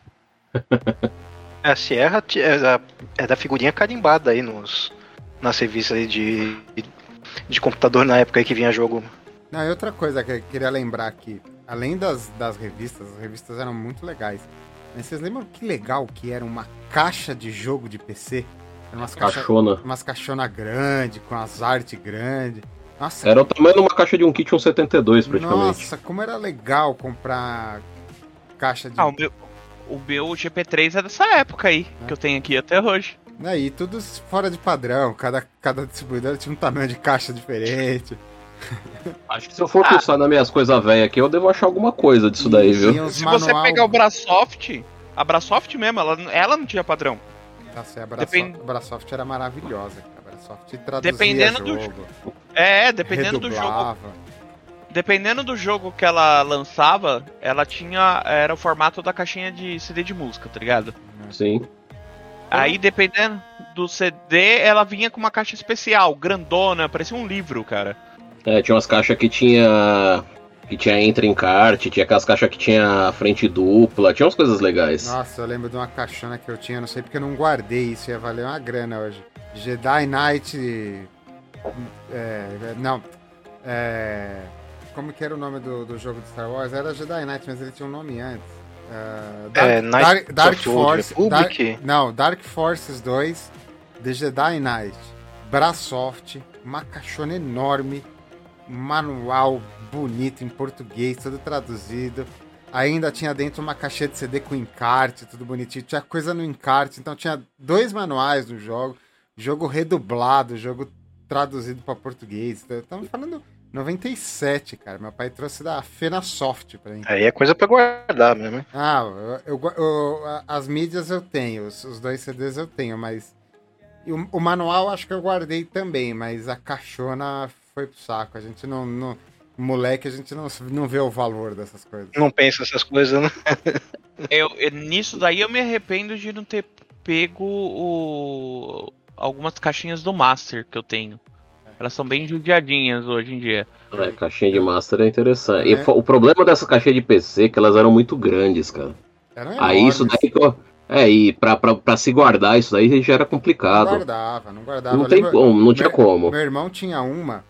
[LAUGHS] É, A Sierra é da, é da figurinha carimbada aí nos, nas revistas aí de, de computador na época aí que vinha jogo. Não, e outra coisa que eu queria lembrar aqui. Além das, das revistas, as revistas eram muito legais. Mas vocês lembram que legal que era uma caixa de jogo de PC? Era umas caixas Caixona. umas caixona grande, com as artes grandes. Nossa, Era o tamanho de uma caixa de um kit 172, praticamente. nossa, como era legal comprar caixa de. Ah, o meu, o meu GP3 é dessa época aí, que eu tenho aqui até hoje. Aí, tudo fora de padrão. Cada, cada distribuidor tinha um tamanho de caixa diferente. Acho que se eu for Ah. pensar nas minhas coisas velhas aqui, eu devo achar alguma coisa disso daí, E viu? Se você manual- pegar o Brasoft, a Brasoft mesmo, ela, ela não tinha padrão. Nossa, a Brasoft, Depend- a Brasoft era maravilhosa. cara. A Brasoft traduzia Dependendo do jogo, É, dependendo do jogo. redublava. Dependendo do jogo que ela lançava, ela tinha. Era o formato da caixinha de CD de música, tá ligado? Sim. Aí dependendo do CD, ela vinha com uma caixa especial, grandona, parecia um livro, cara. É, tinha umas caixas que tinha. Que tinha entra em kart, tinha aquelas caixas que tinha frente dupla, tinha umas coisas legais. Nossa, eu lembro de uma caixona que eu tinha, não sei porque eu não guardei isso, ia valer uma grana hoje. Jedi Knight. é, não. é, como que era o nome do, do jogo de Star Wars? Era Jedi Knight, mas ele tinha um nome antes. É, É, Dark, Dark of the Old Force. Dark- não, Dark Forces 2, The Jedi Knight, Brasoft, uma caixona enorme, manual bonito em português, tudo traduzido. Ainda tinha dentro uma caixinha de CD com encarte, tudo bonitinho. Tinha coisa no encarte, então tinha dois manuais no jogo. Jogo redublado, jogo traduzido para português. Estamos falando 97, cara. Meu pai trouxe da Fenasoft pra mim. Aí é coisa pra guardar mesmo. hein? Ah, eu, eu- eu- as mídias eu tenho, os, os dois CDs eu tenho, mas. e o, o manual acho que eu guardei também, mas a caixona foi pro saco. A gente não. não moleque, a gente não, não vê o valor dessas coisas. Não pensa essas coisas, né? Eu, eu- nisso daí eu me arrependo de não ter pego o, algumas caixinhas do Master que eu tenho. Elas são bem judiadinhas hoje em dia. É, caixinha de master é interessante. É. E o problema dessas caixinhas de PC é que elas eram muito grandes, cara. Eram Aí enormes. isso daí. que eu- É, e pra, pra, pra se guardar isso daí já era Não complicado. guardava, não guardava. Não tem lembro- como, não tinha meu, como. Meu irmão tinha uma,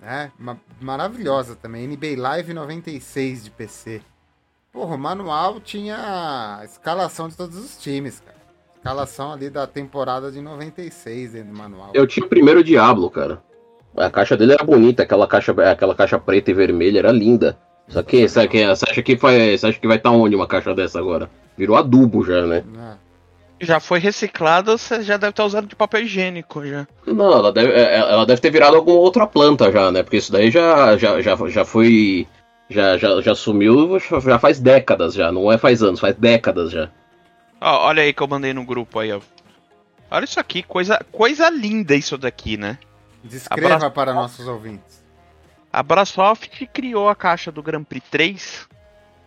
né? Uma, maravilhosa também, NBA Live 96 de PC. Porra, o manual tinha a escalação de todos os times, cara. Escalação ali da temporada de 96 dentro do manual. Eu tinha o primeiro Diablo, cara. A caixa dele era bonita, aquela caixa, aquela caixa preta e vermelha era linda. Só que você você acha que você acha que vai estar onde uma caixa dessa agora? Virou adubo já, né? né? Já foi reciclada, você já deve estar usando de papel higiênico já. Não, ela deve, é, ela deve ter virado alguma outra planta já, né? Porque isso daí já, já, já, já foi. Já, já, já sumiu já faz décadas já. Não é faz anos, faz décadas já. Ó, olha aí que eu mandei no grupo aí, ó. Olha isso aqui, coisa, coisa linda isso daqui, né? Descreva para nossos ouvintes. A Brasoft criou a caixa do Grand Prix 3,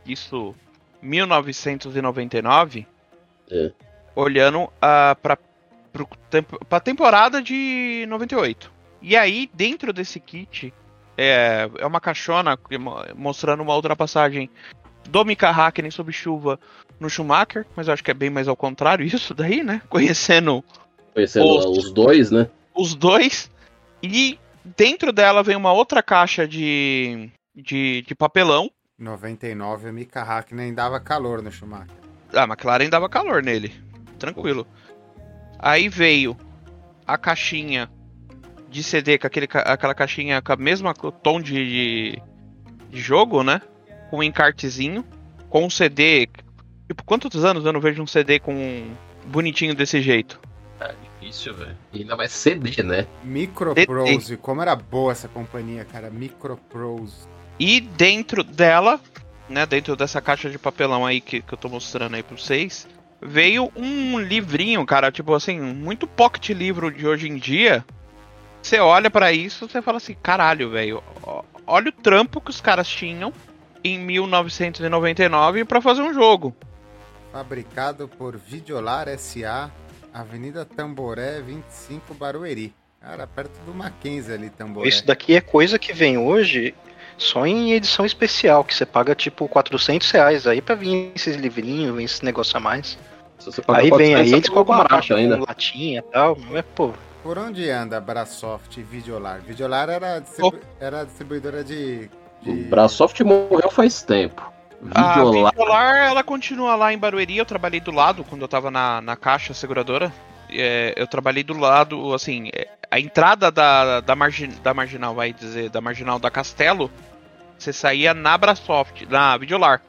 isso 1999, É. olhando a para a temporada de 98. E aí, dentro desse kit, é, é uma caixona mostrando uma ultrapassagem do Mika Hakkinen sob chuva no Schumacher, mas eu acho que é bem mais ao contrário [LAUGHS] isso daí, né? Conhecendo Conhecendo Os- os dois, né? os dois. E dentro dela vem uma outra caixa de, de, de papelão. 99, o Mika Hakkinen dava calor no Schumacher. Ah, a McLaren dava calor nele. Tranquilo. Aí veio a caixinha de CD, com aquele, aquela caixinha com a mesma tom de, de, de jogo, né? Com um encartezinho. Com um CD. Tipo, quantos anos eu não vejo um CD com um bonitinho desse jeito? Difícil, velho. E ainda mais CD, né? Microprose, como era boa essa companhia, cara. Microprose. E dentro dela, né, dentro dessa caixa de papelão aí que, que eu tô mostrando aí pra vocês, veio um livrinho, cara, tipo assim, muito pocket livro de hoje em dia, você olha pra isso, você fala assim, caralho, velho, olha o trampo que os caras tinham em 1999 pra fazer um jogo. Fabricado por Videolar SA, Avenida Tamboré 25 Barueri. Cara, perto do Mackenzie ali, Tamboré. Isso daqui é coisa que vem hoje só em edição especial, que você paga tipo 400 reais aí pra vir esses livrinhos, vir esse negócio a mais. Aí vem 400, aí, eles pagou colocam uma barato caixa ainda. com latinha e tal, mas pô, Por onde anda a Brasoft e Videolar? Videolar era, distribu- era distribuidora de. de... Brasoft morreu faz tempo. A Videolar. Videolar, ela continua lá em Barueri, eu trabalhei do lado quando eu tava na, na caixa seguradora. É, eu trabalhei do lado, assim, é, a entrada da, da, margin, da marginal, vai dizer, da marginal da Castelo, você saía na Brasoft, na Videolar.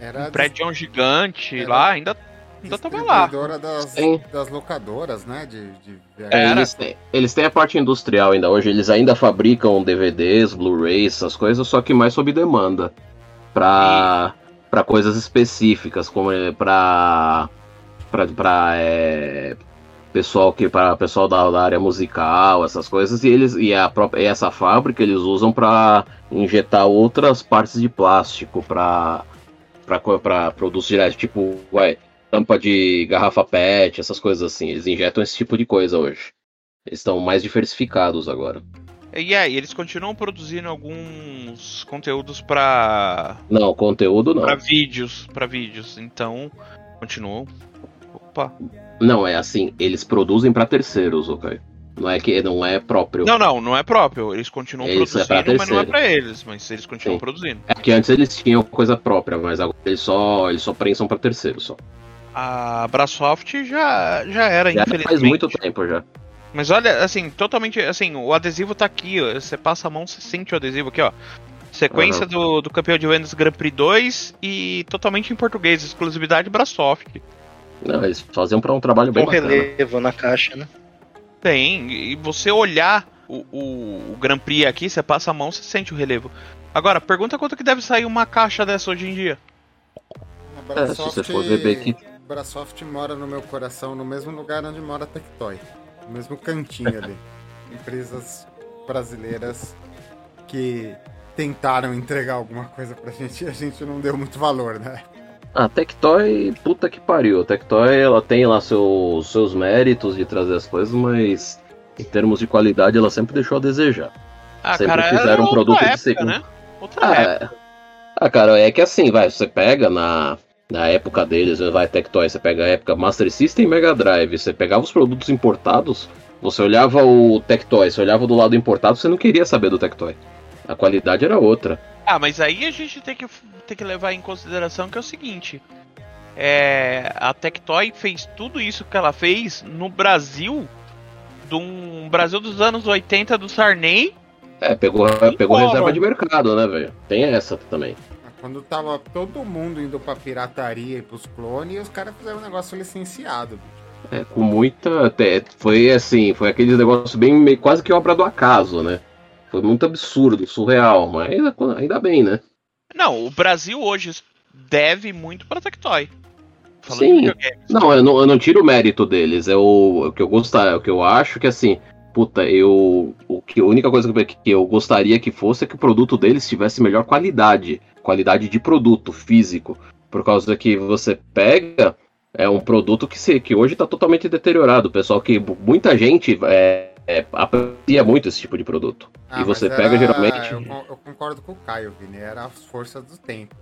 Era Um prédio gigante Era lá, ainda, ainda tava lá. das, Sim. das locadoras, né? De, de. É, Era. eles, têm, eles têm a parte industrial ainda hoje, eles ainda fabricam DVDs, Blu-rays, essas coisas, só que mais sob demanda. Pra, pra coisas específicas, como é, pra, pra é, pessoal que para pessoal da, da área musical, essas coisas, e eles e a própria essa fábrica eles usam pra injetar outras partes de plástico para para produtos diretos, tipo, ué, tampa de garrafa PET, essas coisas assim. Eles injetam esse tipo de coisa hoje. Eles estão mais diversificados agora. E aí, eles continuam produzindo alguns conteúdos pra, Não, conteúdo não. pra vídeos, para vídeos, então continuam. Opa. Não, é assim, eles produzem pra terceiros, ok? Não é que não é próprio. Não, não, não é próprio. Eles continuam Isso é produzindo, mas não é pra eles, mas eles continuam Sim. produzindo. É que antes eles tinham coisa própria, mas agora eles só eles só prensam pra terceiros só. A Brasoft já, já era, Já infelizmente. faz muito tempo já. Mas olha, assim, totalmente. Assim, o adesivo tá aqui, ó. Você passa a mão, você sente o adesivo aqui, ó. Sequência do, do campeão de vendas Grand Prix 2 e totalmente em português, exclusividade Brasoft. Não, eles faziam pra um trabalho bem com bacana. relevo na caixa, né? Tem, e você olhar o, o, o Grand Prix aqui, você passa a mão, você sente o relevo. Agora, pergunta quanto que deve sair uma caixa dessa hoje em dia. A É, se você for ver bem que- Brasoft mora no meu coração, no mesmo lugar onde mora a Tectoy. No mesmo cantinho ali. [LAUGHS] Empresas brasileiras que tentaram entregar alguma coisa pra gente e a gente não deu muito valor, né? A Tectoy, puta que pariu. A Tectoy, ela tem lá seus, seus méritos de trazer as coisas, mas em termos de qualidade ela sempre deixou a desejar. Ah, Sempre cara, fizeram era um produto de época, segundo. né? Outra época. Ah, é. ah, cara, é que assim, vai, você pega na, na época deles, vai Tectoy, você pega a época Master System e Mega Drive, você pegava os produtos importados, você olhava o Tectoy, você olhava do lado importado, você não queria saber do Tectoy. A qualidade era outra. Ah, mas aí a gente tem que, tem que levar em consideração que é o seguinte. É, a Tectoy fez tudo isso que ela fez no Brasil, de um Brasil dos anos 80 do Sarney. É, pegou, pegou reserva de mercado, né, velho? Tem essa também. Quando tava todo mundo indo pra pirataria e pros clones, os caras fizeram um negócio licenciado. É, com muita. até- Foi assim, foi aqueles negócios bem meio, quase que obra do acaso, né? Foi muito absurdo, surreal, mas ainda, ainda bem, né? Não, o Brasil hoje deve muito pra Tectoy. Sim. Não, eu não, eu não tiro o mérito deles. É o, o que eu gostar, o que eu acho que assim, puta, eu. O que, a única coisa que eu gostaria que fosse é que o produto deles tivesse melhor qualidade. Qualidade de produto físico. Por causa que você pega. É um produto que, se, que hoje está totalmente deteriorado. Pessoal que muita gente é, é, aprecia muito esse tipo de produto. Ah, e você mas pega era- geralmente. Eu, eu concordo com o Caio, Vini. Era as forças do tempo.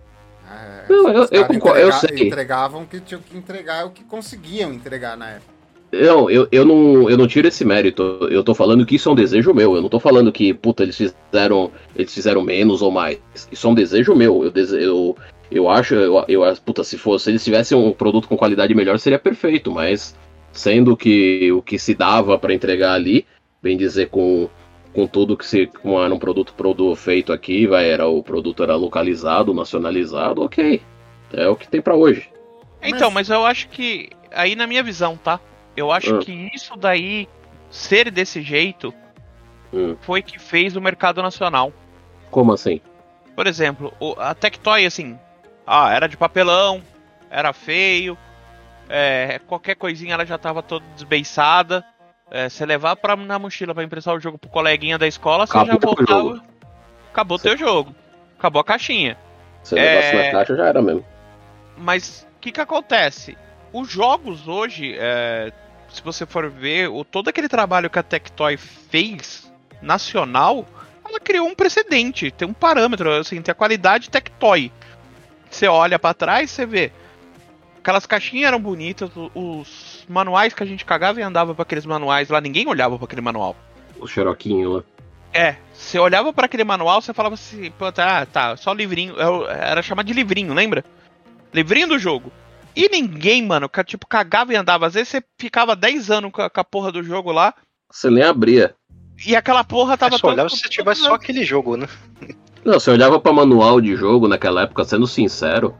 É, Não, eu- os eu concordo, eu entrega- sei. Entregavam o que tinham que entregar, o que conseguiam entregar na época. Não, eu, eu não, eu não tiro esse mérito. Eu tô falando que isso é um desejo meu. Eu não tô falando que, puta, eles fizeram, eles fizeram menos ou mais. Isso é um desejo meu. Eu, dese- eu, eu acho, eu, eu, puta, se fosse, se eles tivessem um produto com qualidade melhor, seria perfeito. Mas sendo que o que se dava pra entregar ali, bem dizer, com, com tudo que se, como era um produto, produto feito aqui, vai, era o produto era localizado, nacionalizado, ok. É o que tem pra hoje. Então, mas eu acho que. Aí na minha visão, tá? Eu acho Ah. que isso daí, ser desse jeito, Hum. foi que fez o mercado nacional. Como assim? Por exemplo, a Tectoy, assim, ah, era de papelão, era feio, é, qualquer coisinha ela já tava toda desbeiçada. É, você levar pra, na mochila pra emprestar o jogo pro coleguinha da escola, você já voltava. Acabou o teu jogo. Acabou a caixinha. Se É. na caixa já era mesmo. Mas o que que acontece? Os jogos hoje, é, se você for ver, o, todo aquele trabalho que a Tectoy fez, nacional, ela criou um precedente, tem um parâmetro, assim, tem a qualidade Tectoy. Você olha pra trás, você vê. Aquelas caixinhas eram bonitas, os manuais que a gente cagava e andava pra aqueles manuais lá, ninguém olhava pra aquele manual. O xeroquinho lá. É, você olhava pra aquele manual, você falava assim, pô, tá, tá, só livrinho, eu- era chamado de livrinho, lembra? Livrinho do jogo. E ninguém, mano, ca- tipo, cagava e andava. Às vezes você ficava 10 anos com a, com a porra do jogo lá, Você nem abria. e aquela porra tava É só olhava se tivesse só aquele jogo, né? Não, você olhava pra manual de jogo naquela época, sendo sincero,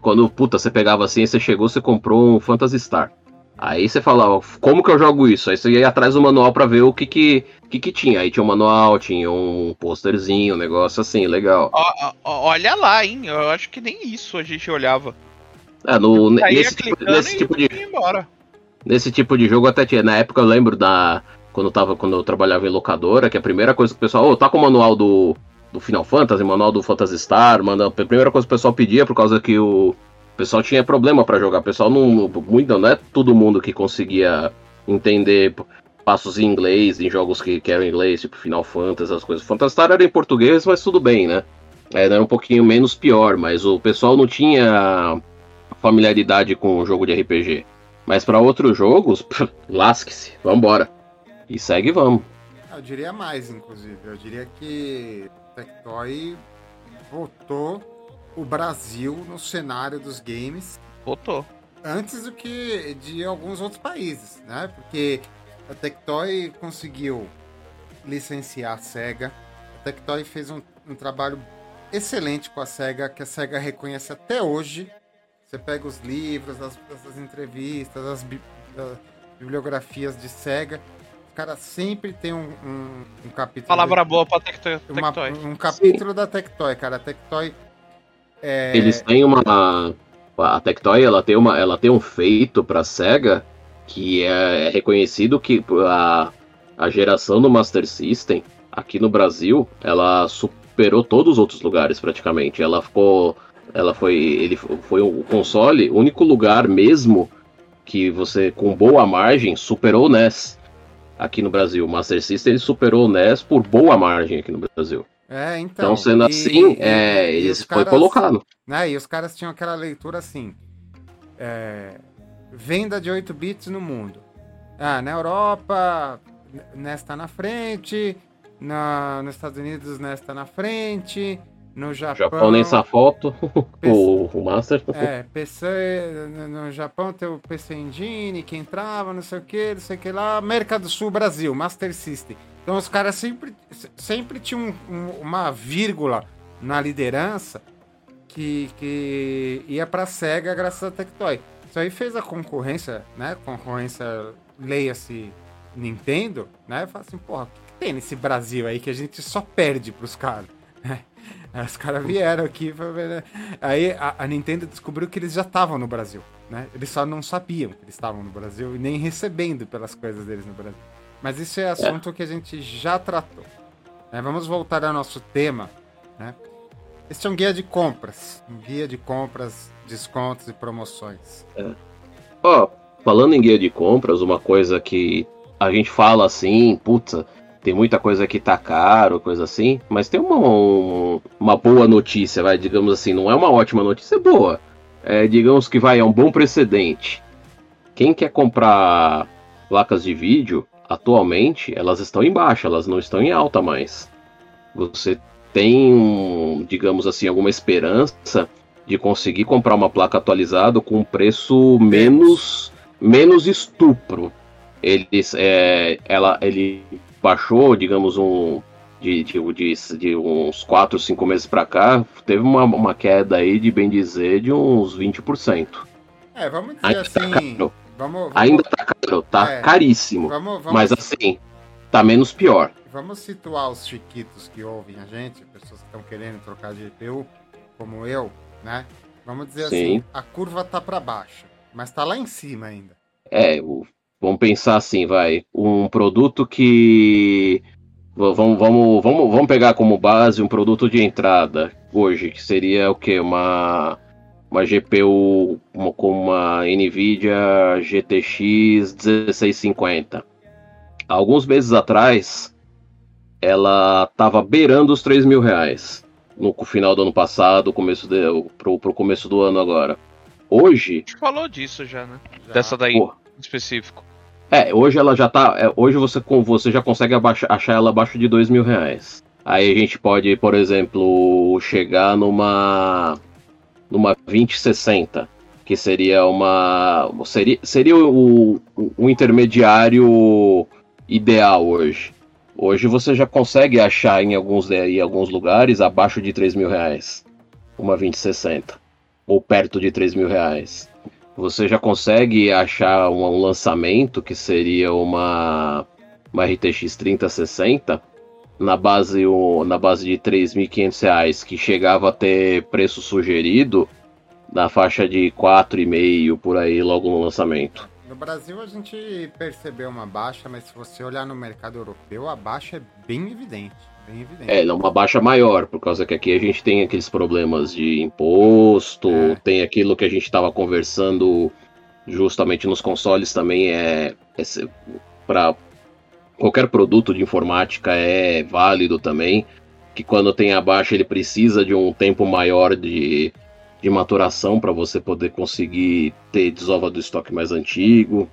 quando, puta, você pegava assim, você chegou, você comprou um Phantasy Star. Aí você falava, como que eu jogo isso? Aí você ia atrás do manual pra ver o que que, que que tinha. Aí tinha um manual, tinha um posterzinho, um negócio assim, legal. Ó, olha lá, hein? Eu acho que nem isso a gente olhava. É, no, nesse, tipo, nesse tipo de. Nesse tipo de jogo até tinha. Na época eu lembro da. Quando eu, tava, quando eu trabalhava em locadora, que a primeira coisa que o pessoal. Ô, tá com o manual do, do Final Fantasy, manual do Phantasy Star, manda, a primeira coisa que o pessoal pedia por causa que o, o pessoal tinha problema pra jogar. O pessoal não. Muito, não é todo mundo que conseguia entender passos em inglês, em jogos que, que eram em inglês, tipo Final Fantasy, as coisas. Phantasy Star era em português, mas tudo bem, né? Era um pouquinho menos pior, mas o pessoal não tinha familiaridade com o jogo de RPG. Mas pra outros jogos, lasque-se, vambora. E segue vamos. Eu diria mais, inclusive. Eu diria que Tectoy botou o Brasil no cenário dos games Botou. antes do que de alguns outros países, né? Porque a Tectoy conseguiu licenciar a SEGA. A Tectoy fez um, um trabalho excelente com a SEGA, que a SEGA reconhece até hoje. Você pega os livros, as, as entrevistas, as bi- as bibliografias de SEGA. Os caras sempre tem um, um, um capítulo. Palavra boa pra Tectoy. uma- Tectoy. um capítulo da Tectoy, cara. A Tectoy. É, Eles têm uma. A Tectoy ela tem, uma, ela tem um feito pra SEGA que é, é reconhecido que a, a geração do Master System aqui no Brasil ela superou todos os outros lugares praticamente. Ela ficou. Ela foi. Ele foi o console, o único lugar mesmo que você, com boa margem, superou o NES aqui no Brasil. O Master System ele superou o NES por boa margem aqui no Brasil. É, então. Então, sendo e- assim, e- é, e ele os foi caras- colocado. né? E os caras tinham aquela leitura assim: é, venda de 8 bits no mundo. Ah, na Europa, NES tá na frente, na, nos Estados Unidos, NES tá na frente, no Japão. Japão nem essa foto, [LAUGHS] o, o Master. É, PC, no, Japão tem o PC Engine que entrava, não sei o que, não sei o que lá. América do Sul, Brasil, Master System. Então os caras sempre, sempre tinham um- um- uma vírgula na liderança que, que ia pra SEGA graças a Tectoy. Isso aí fez a concorrência, né? Concorrência, leia-se Nintendo, né? Fala assim, porra, o que, que tem nesse Brasil aí que a gente só perde pros caras? [LAUGHS] Aí os caras vieram aqui ver, né? Aí a, a Nintendo descobriu que eles já estavam no Brasil, né? Eles só não sabiam que eles estavam no Brasil e nem recebendo pelas coisas deles no Brasil. Mas isso é assunto que a gente já tratou. né? Vamos voltar ao nosso tema, né? Este é um guia de compras. Um guia de compras, descontos e promoções. Ó, falando em guia de compras, uma coisa que a gente fala assim, puta, tem muita coisa que tá caro, coisa assim, mas tem uma, um- uma boa notícia, vai, digamos assim, não é uma ótima notícia, é boa. É, digamos que vai, é um bom precedente. Quem quer comprar placas de vídeo, atualmente, elas estão em baixa, elas não estão em alta mais. Você tem, digamos assim, alguma esperança de conseguir comprar uma placa atualizada com um preço menos menos estupro. Eles, é, ela, ele baixou, digamos, um de, de, de, de uns 4, 5 meses para cá, teve uma, uma queda aí, de bem dizer, de uns 20%. É, vamos dizer Ainda tá assim. caro. Vamos, vamos, Ainda tá caro, tá É. caríssimo. vamos, vamos, Mas assim, tá menos pior. Vamos situar os chiquitos que ouvem a gente, pessoas que estão querendo trocar de GPU, como eu, né? Vamos dizer Sim. assim, a curva tá para baixo, mas tá lá em cima ainda. É, o, vamos pensar assim, vai, um produto que vamos, vamos, vamos, vamos pegar como base um produto de entrada hoje, que seria o que uma uma GPU uma, com uma Nvidia GTX 1650. Alguns meses atrás, ela estava beirando os 3 mil reais no final do ano passado, começo de, pro, pro começo do ano agora. Hoje. A gente falou disso já, né? Já. Dessa daí Pô. em específico. É, hoje ela já tá. É, hoje você, você já consegue achar ela abaixo de dois mil reais. Aí a gente pode, por exemplo, chegar numa. numa 2060, que seria uma. Seria, seria o, o, o intermediário ideal hoje. Hoje você já consegue achar em alguns, em alguns lugares abaixo de 3 mil reais. Uma 2060. Ou perto de 3 mil reais. Você já consegue achar um, lançamento que seria uma, uma RTX 3060 na base, na base de 3.500 reais, que chegava a ter preço sugerido na faixa de 4,5 por aí logo no lançamento. No Brasil a gente percebeu uma baixa, mas se você olhar no mercado europeu, a baixa é bem evidente. Bem evidente. É, uma baixa maior, por causa que aqui a gente tem aqueles problemas de imposto, é. tem aquilo que a gente estava conversando justamente nos consoles também é, é para qualquer produto de informática é válido também que quando tem a baixa ele precisa de um tempo maior de de maturação para você poder conseguir ter desova do estoque mais antigo.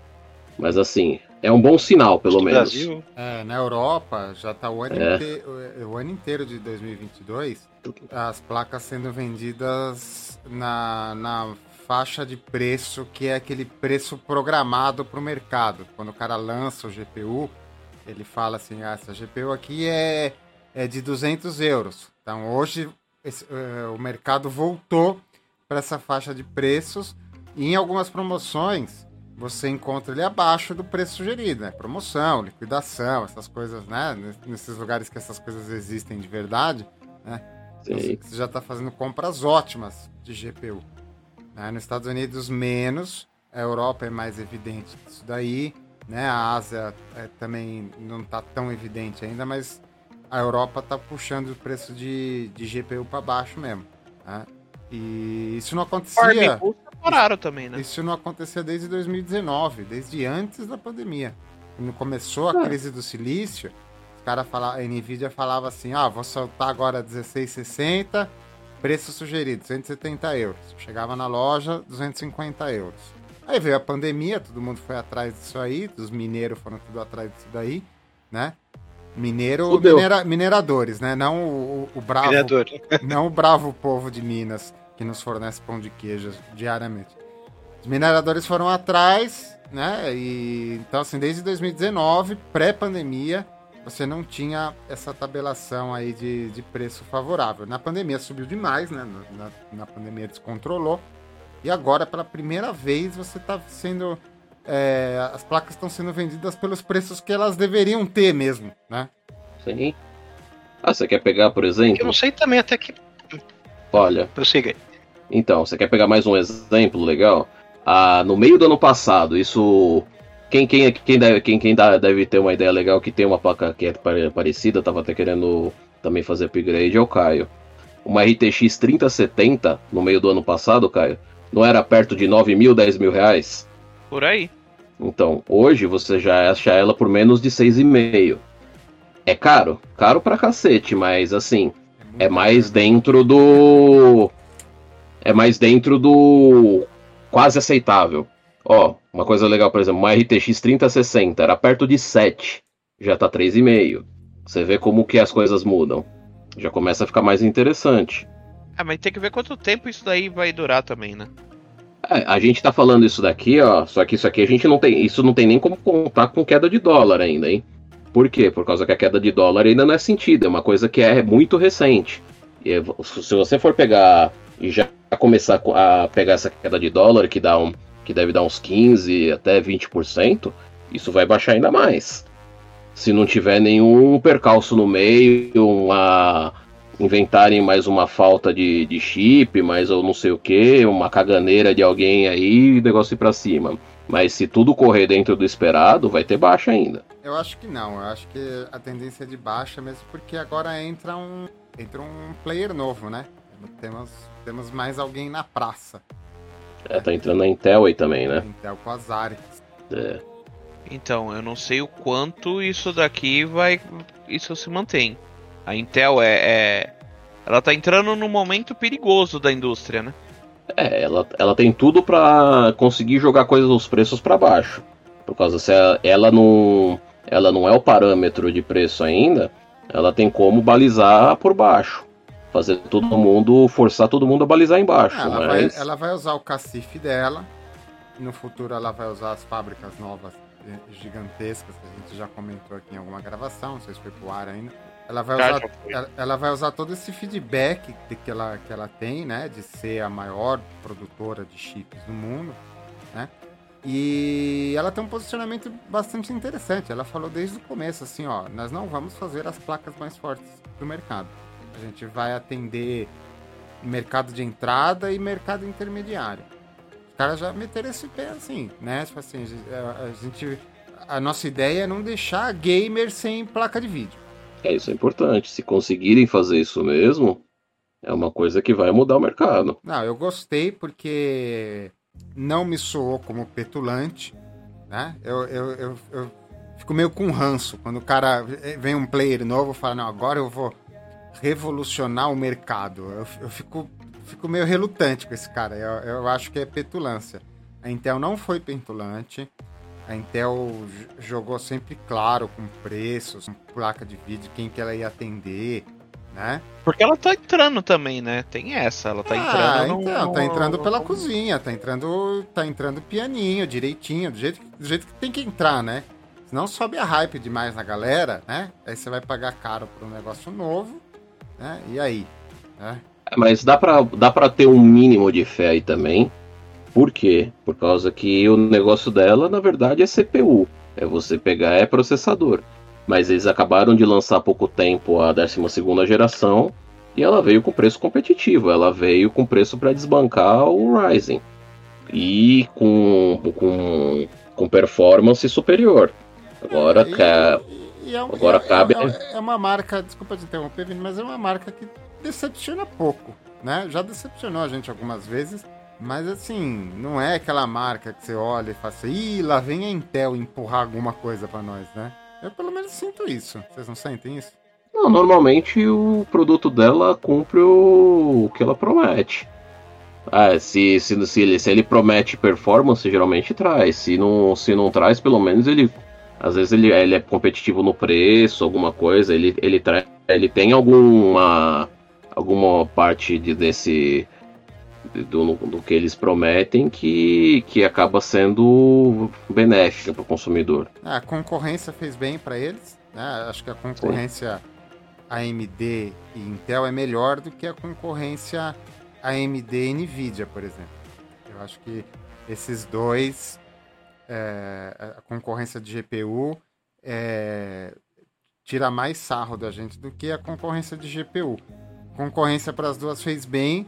Mas assim, é um bom sinal, pelo menos. Brasil. É, na Europa já está o, ano é. inteiro, o ano inteiro de 2022 as placas sendo vendidas na, na faixa de preço que é aquele preço programado para o mercado. Quando o cara lança o GPU, ele fala assim: ah, essa GPU aqui é, é de 200 euros. Então hoje esse, uh, o mercado voltou para essa faixa de preços. E em algumas promoções você encontra ele abaixo do preço sugerido, né? Promoção, liquidação, essas coisas, né? Nesses lugares que essas coisas existem de verdade, né? Você, você já está fazendo compras ótimas de GPU. Né? Nos Estados Unidos, menos. A Europa é mais evidente isso daí. Né? A Ásia é, também não está tão evidente ainda, mas a Europa está puxando o preço de, de GPU para baixo mesmo. Né? E isso não acontecia. pararam também, né? Isso não acontecia desde 2019, desde antes da pandemia. Quando começou a é. crise do silício, os caras falavam, a Nvidia falava assim: ah, vou soltar agora 1660, preço sugerido, 170 euros. Chegava na loja, 250 euros. Aí veio a pandemia, todo mundo foi atrás disso aí, os mineiros foram tudo atrás disso daí, né? Mineiro, minera, mineradores, né? Não o, o bravo, Minerador. [LAUGHS] não o bravo povo de Minas que nos fornece pão de queijo diariamente. Os mineradores foram atrás, né? E então assim, desde 2019, pré-pandemia, você não tinha essa tabelação aí de, de preço favorável. Na pandemia subiu demais, né? Na, na pandemia descontrolou. E agora, pela primeira vez, você está sendo é, as placas estão sendo vendidas pelos preços que elas deveriam ter mesmo, né? Sim. Ah, você quer pegar, por exemplo? Eu não sei também até que. Olha. Prossiga aí. Então, você quer pegar mais um exemplo legal? Ah, no meio do ano passado, isso. Quem, quem, quem, deve, quem, quem deve ter uma ideia legal que tem uma placa que é parecida, tava até querendo também fazer upgrade, é o Caio. Uma RTX 3070 no meio do ano passado, Caio, não era perto de 9 mil, 10 mil reais? Por aí. Então, hoje você já acha ela por menos de 6,5. É caro? Caro pra cacete, mas assim, é, é mais dentro do. É mais dentro do. Quase aceitável. Ó, uma coisa legal, por exemplo, uma RTX 3060 era perto de 7, já tá 3,5. Você vê como que as coisas mudam. Já começa a ficar mais interessante. É, mas tem que ver quanto tempo isso daí vai durar também, né? É, a gente tá falando isso daqui, ó. Só que isso aqui a gente não tem. Isso não tem nem como contar com queda de dólar ainda, hein? Por quê? Por causa que a queda de dólar ainda não é sentida, é uma coisa que é muito recente. E se você for pegar e já começar a pegar essa queda de dólar, que dá um. que deve dar uns 15 até 20%, isso vai baixar ainda mais. Se não tiver nenhum percalço no meio, uma inventarem mais uma falta de, de chip, mais ou não sei o que, uma caganeira de alguém aí e o negócio ir pra cima. Mas se tudo correr dentro do esperado, vai ter baixa ainda. Eu acho que não, eu acho que a tendência é de baixa mesmo porque agora entra um, entra um player novo, né? Temos, temos mais alguém na praça. É, tá entrando a Intel aí também, né? Intel com as Arix. É. Então, eu não sei o quanto isso daqui vai. Isso se mantém. A Intel é. é... Ela tá entrando num momento perigoso da indústria, né? É, ela, ela tem tudo para conseguir jogar coisas os preços para baixo. Por causa se ela, ela não ela não é o parâmetro de preço ainda, ela tem como balizar por baixo. Fazer todo mundo, forçar todo mundo a balizar embaixo. ela, mas... vai, ela vai usar o cacife dela. No futuro ela vai usar as fábricas novas gigantescas que a gente já comentou aqui em alguma gravação, não sei se foi pro ar ainda. Ela vai usar, ela, ela, vai usar todo esse feedback que ela, que ela tem, né, de ser a maior produtora de chips do mundo, né? E ela tem um posicionamento bastante interessante. Ela falou desde o começo assim, ó, nós não vamos fazer as placas mais fortes do mercado. A gente vai atender mercado de entrada e mercado intermediário. Os caras já meteram esse pé assim, né? Tipo assim, a gente a nossa ideia é não deixar gamer sem placa de vídeo. É, isso é importante. Se conseguirem fazer isso mesmo, é uma coisa que vai mudar o mercado. Não, eu gostei porque não me soou como petulante, né? Eu, eu, eu, eu fico meio com ranço quando o cara vem um player novo e fala, não, agora eu vou revolucionar o mercado. Eu, eu fico, fico meio relutante com esse cara. Eu, eu acho que é petulância. A Intel não foi petulante. A Intel jogou sempre claro com preços, com placa de vídeo, quem que ela ia atender, né? Porque ela tá entrando também, né? Tem essa, ela tá ah, entrando. Então, no... tá entrando pela cozinha, tá entrando, tá entrando pianinho, direitinho, do jeito, do jeito que tem que entrar, né? Senão sobe a hype demais na galera, né? Aí você vai pagar caro por um negócio novo, né? E aí? Né? Mas dá pra, dá pra ter um mínimo de fé aí também. Por quê? Por causa que o negócio dela, na verdade, é CPU. É você pegar é processador. Mas eles acabaram de lançar há pouco tempo a 12 geração e ela veio com preço competitivo. Ela veio com preço para desbancar o Ryzen. E com, com, com performance superior. Agora, e, ca... e é um, agora é, cabe. É, é uma marca, desculpa te interromper, Vini, mas é uma marca que decepciona pouco. Né? Já decepcionou a gente algumas vezes mas assim, não é aquela marca que você olha e fala assim, ih, lá vem a Intel empurrar alguma coisa para nós, né? Eu pelo menos sinto isso. Vocês não sentem isso? Não, normalmente o produto dela cumpre o que ela promete. Ah, se, se, se, ele, se ele promete performance, geralmente traz. Se não, se não traz, pelo menos ele. Às vezes ele, ele é competitivo no preço, alguma coisa. Ele, ele, tra, ele tem alguma, alguma parte de, desse do, do que eles prometem que, que acaba sendo benéfica para o consumidor. É, a concorrência fez bem para eles. Né? Acho que a concorrência Sim. AMD e Intel é melhor do que a concorrência AMD e Nvidia, por exemplo. Eu acho que esses dois, é, a concorrência de GPU é, tira mais sarro da gente do que a concorrência de GPU. Concorrência para as duas fez bem,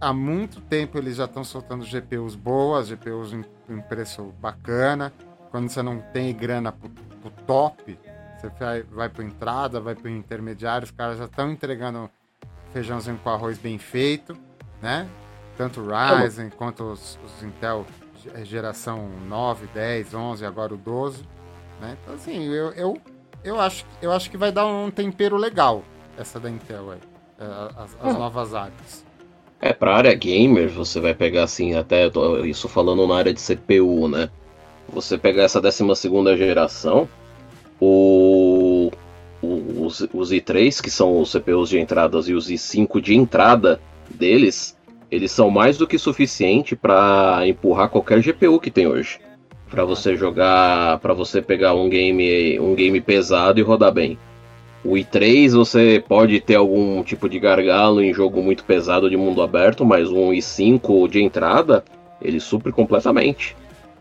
há muito tempo eles já estão soltando GPUs boas, GPUs em, em preço bacana. Quando você não tem grana pro, pro top, você vai, vai para entrada, vai para intermediário, os caras já estão entregando feijãozinho com arroz bem feito, né? Tanto o Ryzen quanto os, os, Intel geração 9, 10, 11, agora o 12, né? Então assim, eu, eu, eu, acho, eu acho que vai dar um tempero legal essa da Intel aí, é, as, as novas áreas. É, pra área gamer, você vai pegar assim, até isso falando na área de CPU, né? Você pegar essa 12 geração, o, o, os, os i3, que são os CPUs de entradas, e os i5 de entrada deles, eles são mais do que suficiente para empurrar qualquer GPU que tem hoje. para você jogar, para você pegar um game, um game pesado e rodar bem. O i3 você pode ter algum tipo de gargalo em jogo muito pesado de mundo aberto, mas um i5 de entrada, ele supre completamente.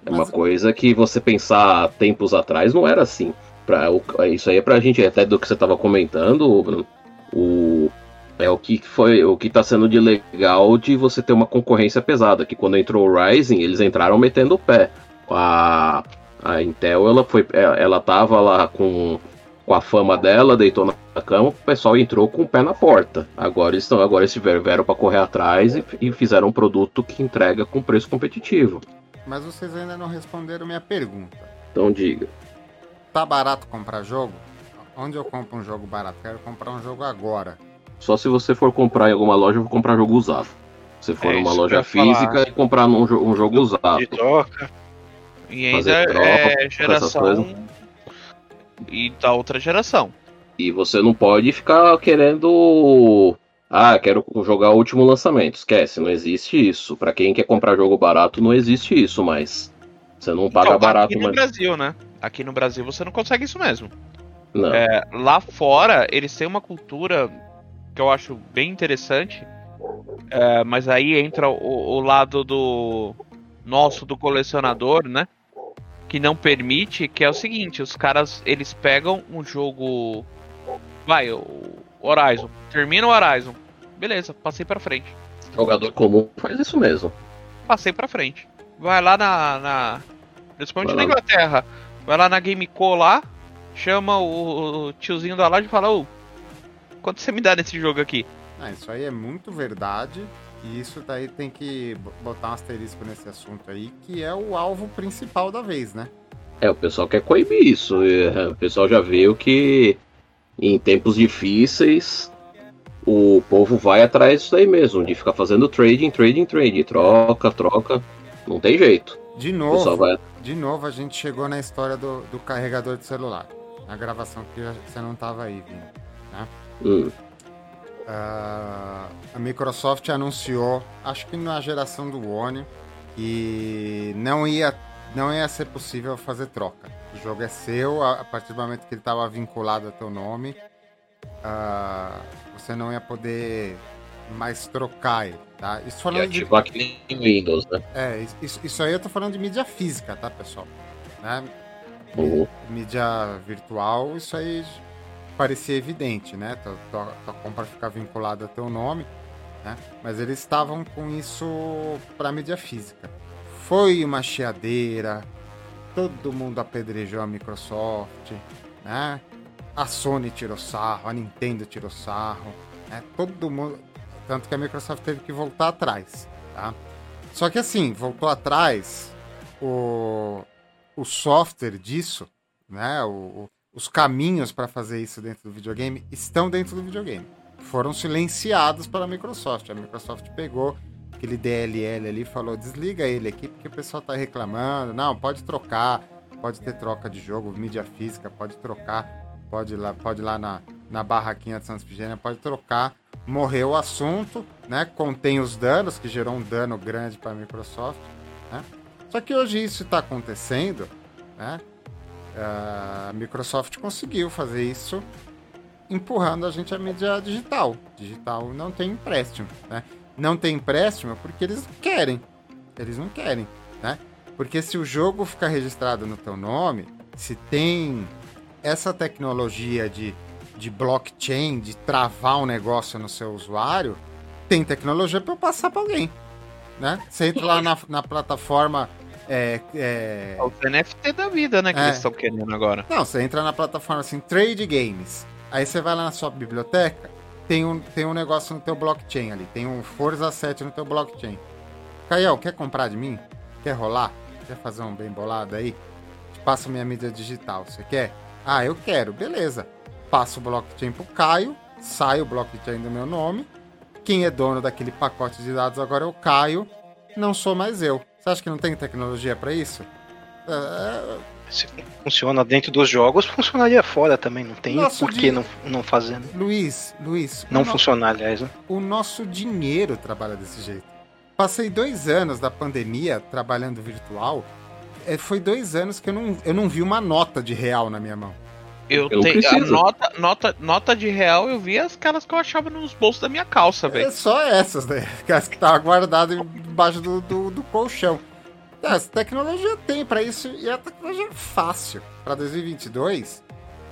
É uma coisa que você pensar tempos atrás não era assim. Pra, isso aí é pra gente, até do que você estava comentando, Bruno, o, é o que foi o que tá sendo de legal de você ter uma concorrência pesada. Que quando entrou o Rising, eles entraram metendo o pé. A, a Intel, ela foi, é, ela tava lá com, com a fama dela, deitou na cama, o pessoal entrou com o pé na porta. Agora estão, agora eles vieram para correr atrás e, e fizeram um produto que entrega com preço competitivo. Mas vocês ainda não responderam minha pergunta. Então diga. Tá barato comprar jogo? Onde eu compro um jogo barato? Quero comprar um jogo agora. Só se você for comprar em alguma loja, eu vou comprar jogo usado. Se for É numa loja ia falar. física e comprar num, jo- um jogo usado. De troca. E ainda Fazer troca, é geração. E da outra geração. E você não pode ficar querendo. Ah, quero jogar o último lançamento. Esquece, não existe isso. Pra quem quer comprar jogo barato, não existe isso, mas. Você não paga Então, barato, aqui no mas. Brasil, né? Aqui no Brasil você não consegue isso mesmo. Não. É, lá fora, eles têm uma cultura que eu acho bem interessante. É, mas aí entra o, o lado do nosso, do colecionador, né? Que não permite, que é o seguinte, os caras, eles pegam um jogo. Vai, o Horizon. Termina o Horizon. Beleza, passei pra frente. Jogador comum faz isso mesmo. Passei pra frente. Vai lá na. na principalmente Vai na lá. Inglaterra. Vai lá na GameCo lá, chama o, o tiozinho da loja e fala, ô, quanto você me dá nesse jogo aqui? Ah, isso aí é muito verdade. E isso daí tem que bo- botar um asterisco nesse assunto aí, que é o alvo principal da vez, né? É, o pessoal quer coibir isso. é, O pessoal já viu que em tempos difíceis o povo vai atrás disso aí mesmo, de ficar fazendo trading, trading, trading, troca, troca. Não tem jeito. De novo, vai. de novo a gente chegou na história do, do carregador de celular. Na gravação que você não tava aí, Vini. Hum, Ah, a Microsoft anunciou, acho que na geração do One, que não ia, não ia ser possível fazer troca. O jogo é seu, a, a partir do momento que ele estava vinculado ao teu nome, ah, você não ia poder mais trocar ele, tá? Isso e falando de, ativar que nem Windows, né? é, isso, isso aí eu tô falando de mídia física, tá, pessoal? Né? Uhum. mídia virtual, isso aí parecia evidente, né? Tua, tua, tua compra ficar vinculada ao teu nome, né? Mas eles estavam com isso para mídia física. Foi uma chiadeira, todo mundo apedrejou a Microsoft, né? A Sony tirou sarro, a Nintendo tirou sarro, né? Todo mundo, tanto que a Microsoft teve que voltar atrás, tá? Só que assim, voltou atrás, o o software disso, né, o- o- os caminhos para fazer isso dentro do videogame estão dentro do videogame. Foram silenciados pela Microsoft. A Microsoft pegou aquele DLL ali e falou: desliga ele aqui porque o pessoal tá reclamando. Não, pode trocar, pode ter troca de jogo, mídia física, pode trocar, pode ir lá, pode ir lá na, na barraquinha de Santa Efigênia, pode trocar. Morreu o assunto, né? Contém os danos, que gerou um dano grande para a Microsoft. Né? Só que hoje isso está acontecendo, né? A Microsoft conseguiu fazer isso empurrando a gente à mídia digital. Digital não tem empréstimo, né? Não tem empréstimo porque eles querem. Eles não querem, né? Porque se o jogo ficar registrado no teu nome, se tem essa tecnologia de, de blockchain, de travar um negócio no seu usuário, tem tecnologia para eu passar para alguém, né? Você entra lá na, na plataforma é, é, É os NFT da vida, né? Que É. eles estão querendo agora. não, você entra na plataforma assim, Trade Games. Aí você vai lá na sua biblioteca, tem um, tem um negócio no teu blockchain ali, tem um Forza 7 no teu blockchain. Caião, quer comprar de mim? Quer rolar? Quer fazer um bem bolado aí? Te passo minha mídia digital, você quer? Ah, eu quero, beleza. Passo o blockchain pro Caio, sai o blockchain do meu nome. Quem é dono daquele pacote de dados agora é o Caio, não sou mais eu. Você acha que não tem tecnologia para isso? É, Se funciona dentro dos jogos, funcionaria fora também. Não tem por que não, não fazer. né? Luiz, Luiz, Não funcionar, aliás. Né? o nosso dinheiro trabalha desse jeito. Passei dois anos da pandemia trabalhando virtual. É, foi dois anos que eu não, eu não vi uma nota de real na minha mão. Eu, Eu tenho nota, nota, nota de real, eu vi aquelas que eu achava nos bolsos da minha calça, É velho. só essas, né? [LAUGHS] As que estavam guardadas embaixo do, do, do colchão. É, Essa tecnologia tem pra isso e a tecnologia é fácil. Pra 2022,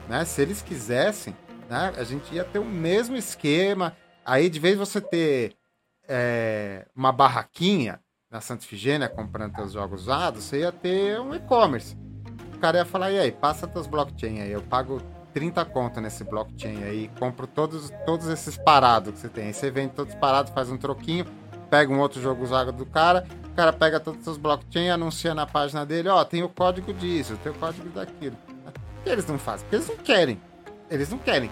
né? Se eles quisessem, né? A gente ia ter o mesmo esquema. Aí, de vez de você ter é, uma barraquinha, na Santa Ifigênia comprando teus jogos usados, você ia ter um e-commerce. Cara ia falar, e aí, passa teus blockchain aí, eu pago 30 conto nesse blockchain aí, compro todos, todos esses parados que você tem. Aí você vende todos parados, faz um troquinho, pega um outro jogo usado do cara, o cara pega todos os seus blockchain, anuncia na página dele, ó, tem o código disso, tem o código daquilo. E eles não fazem, porque eles não querem. Eles não querem.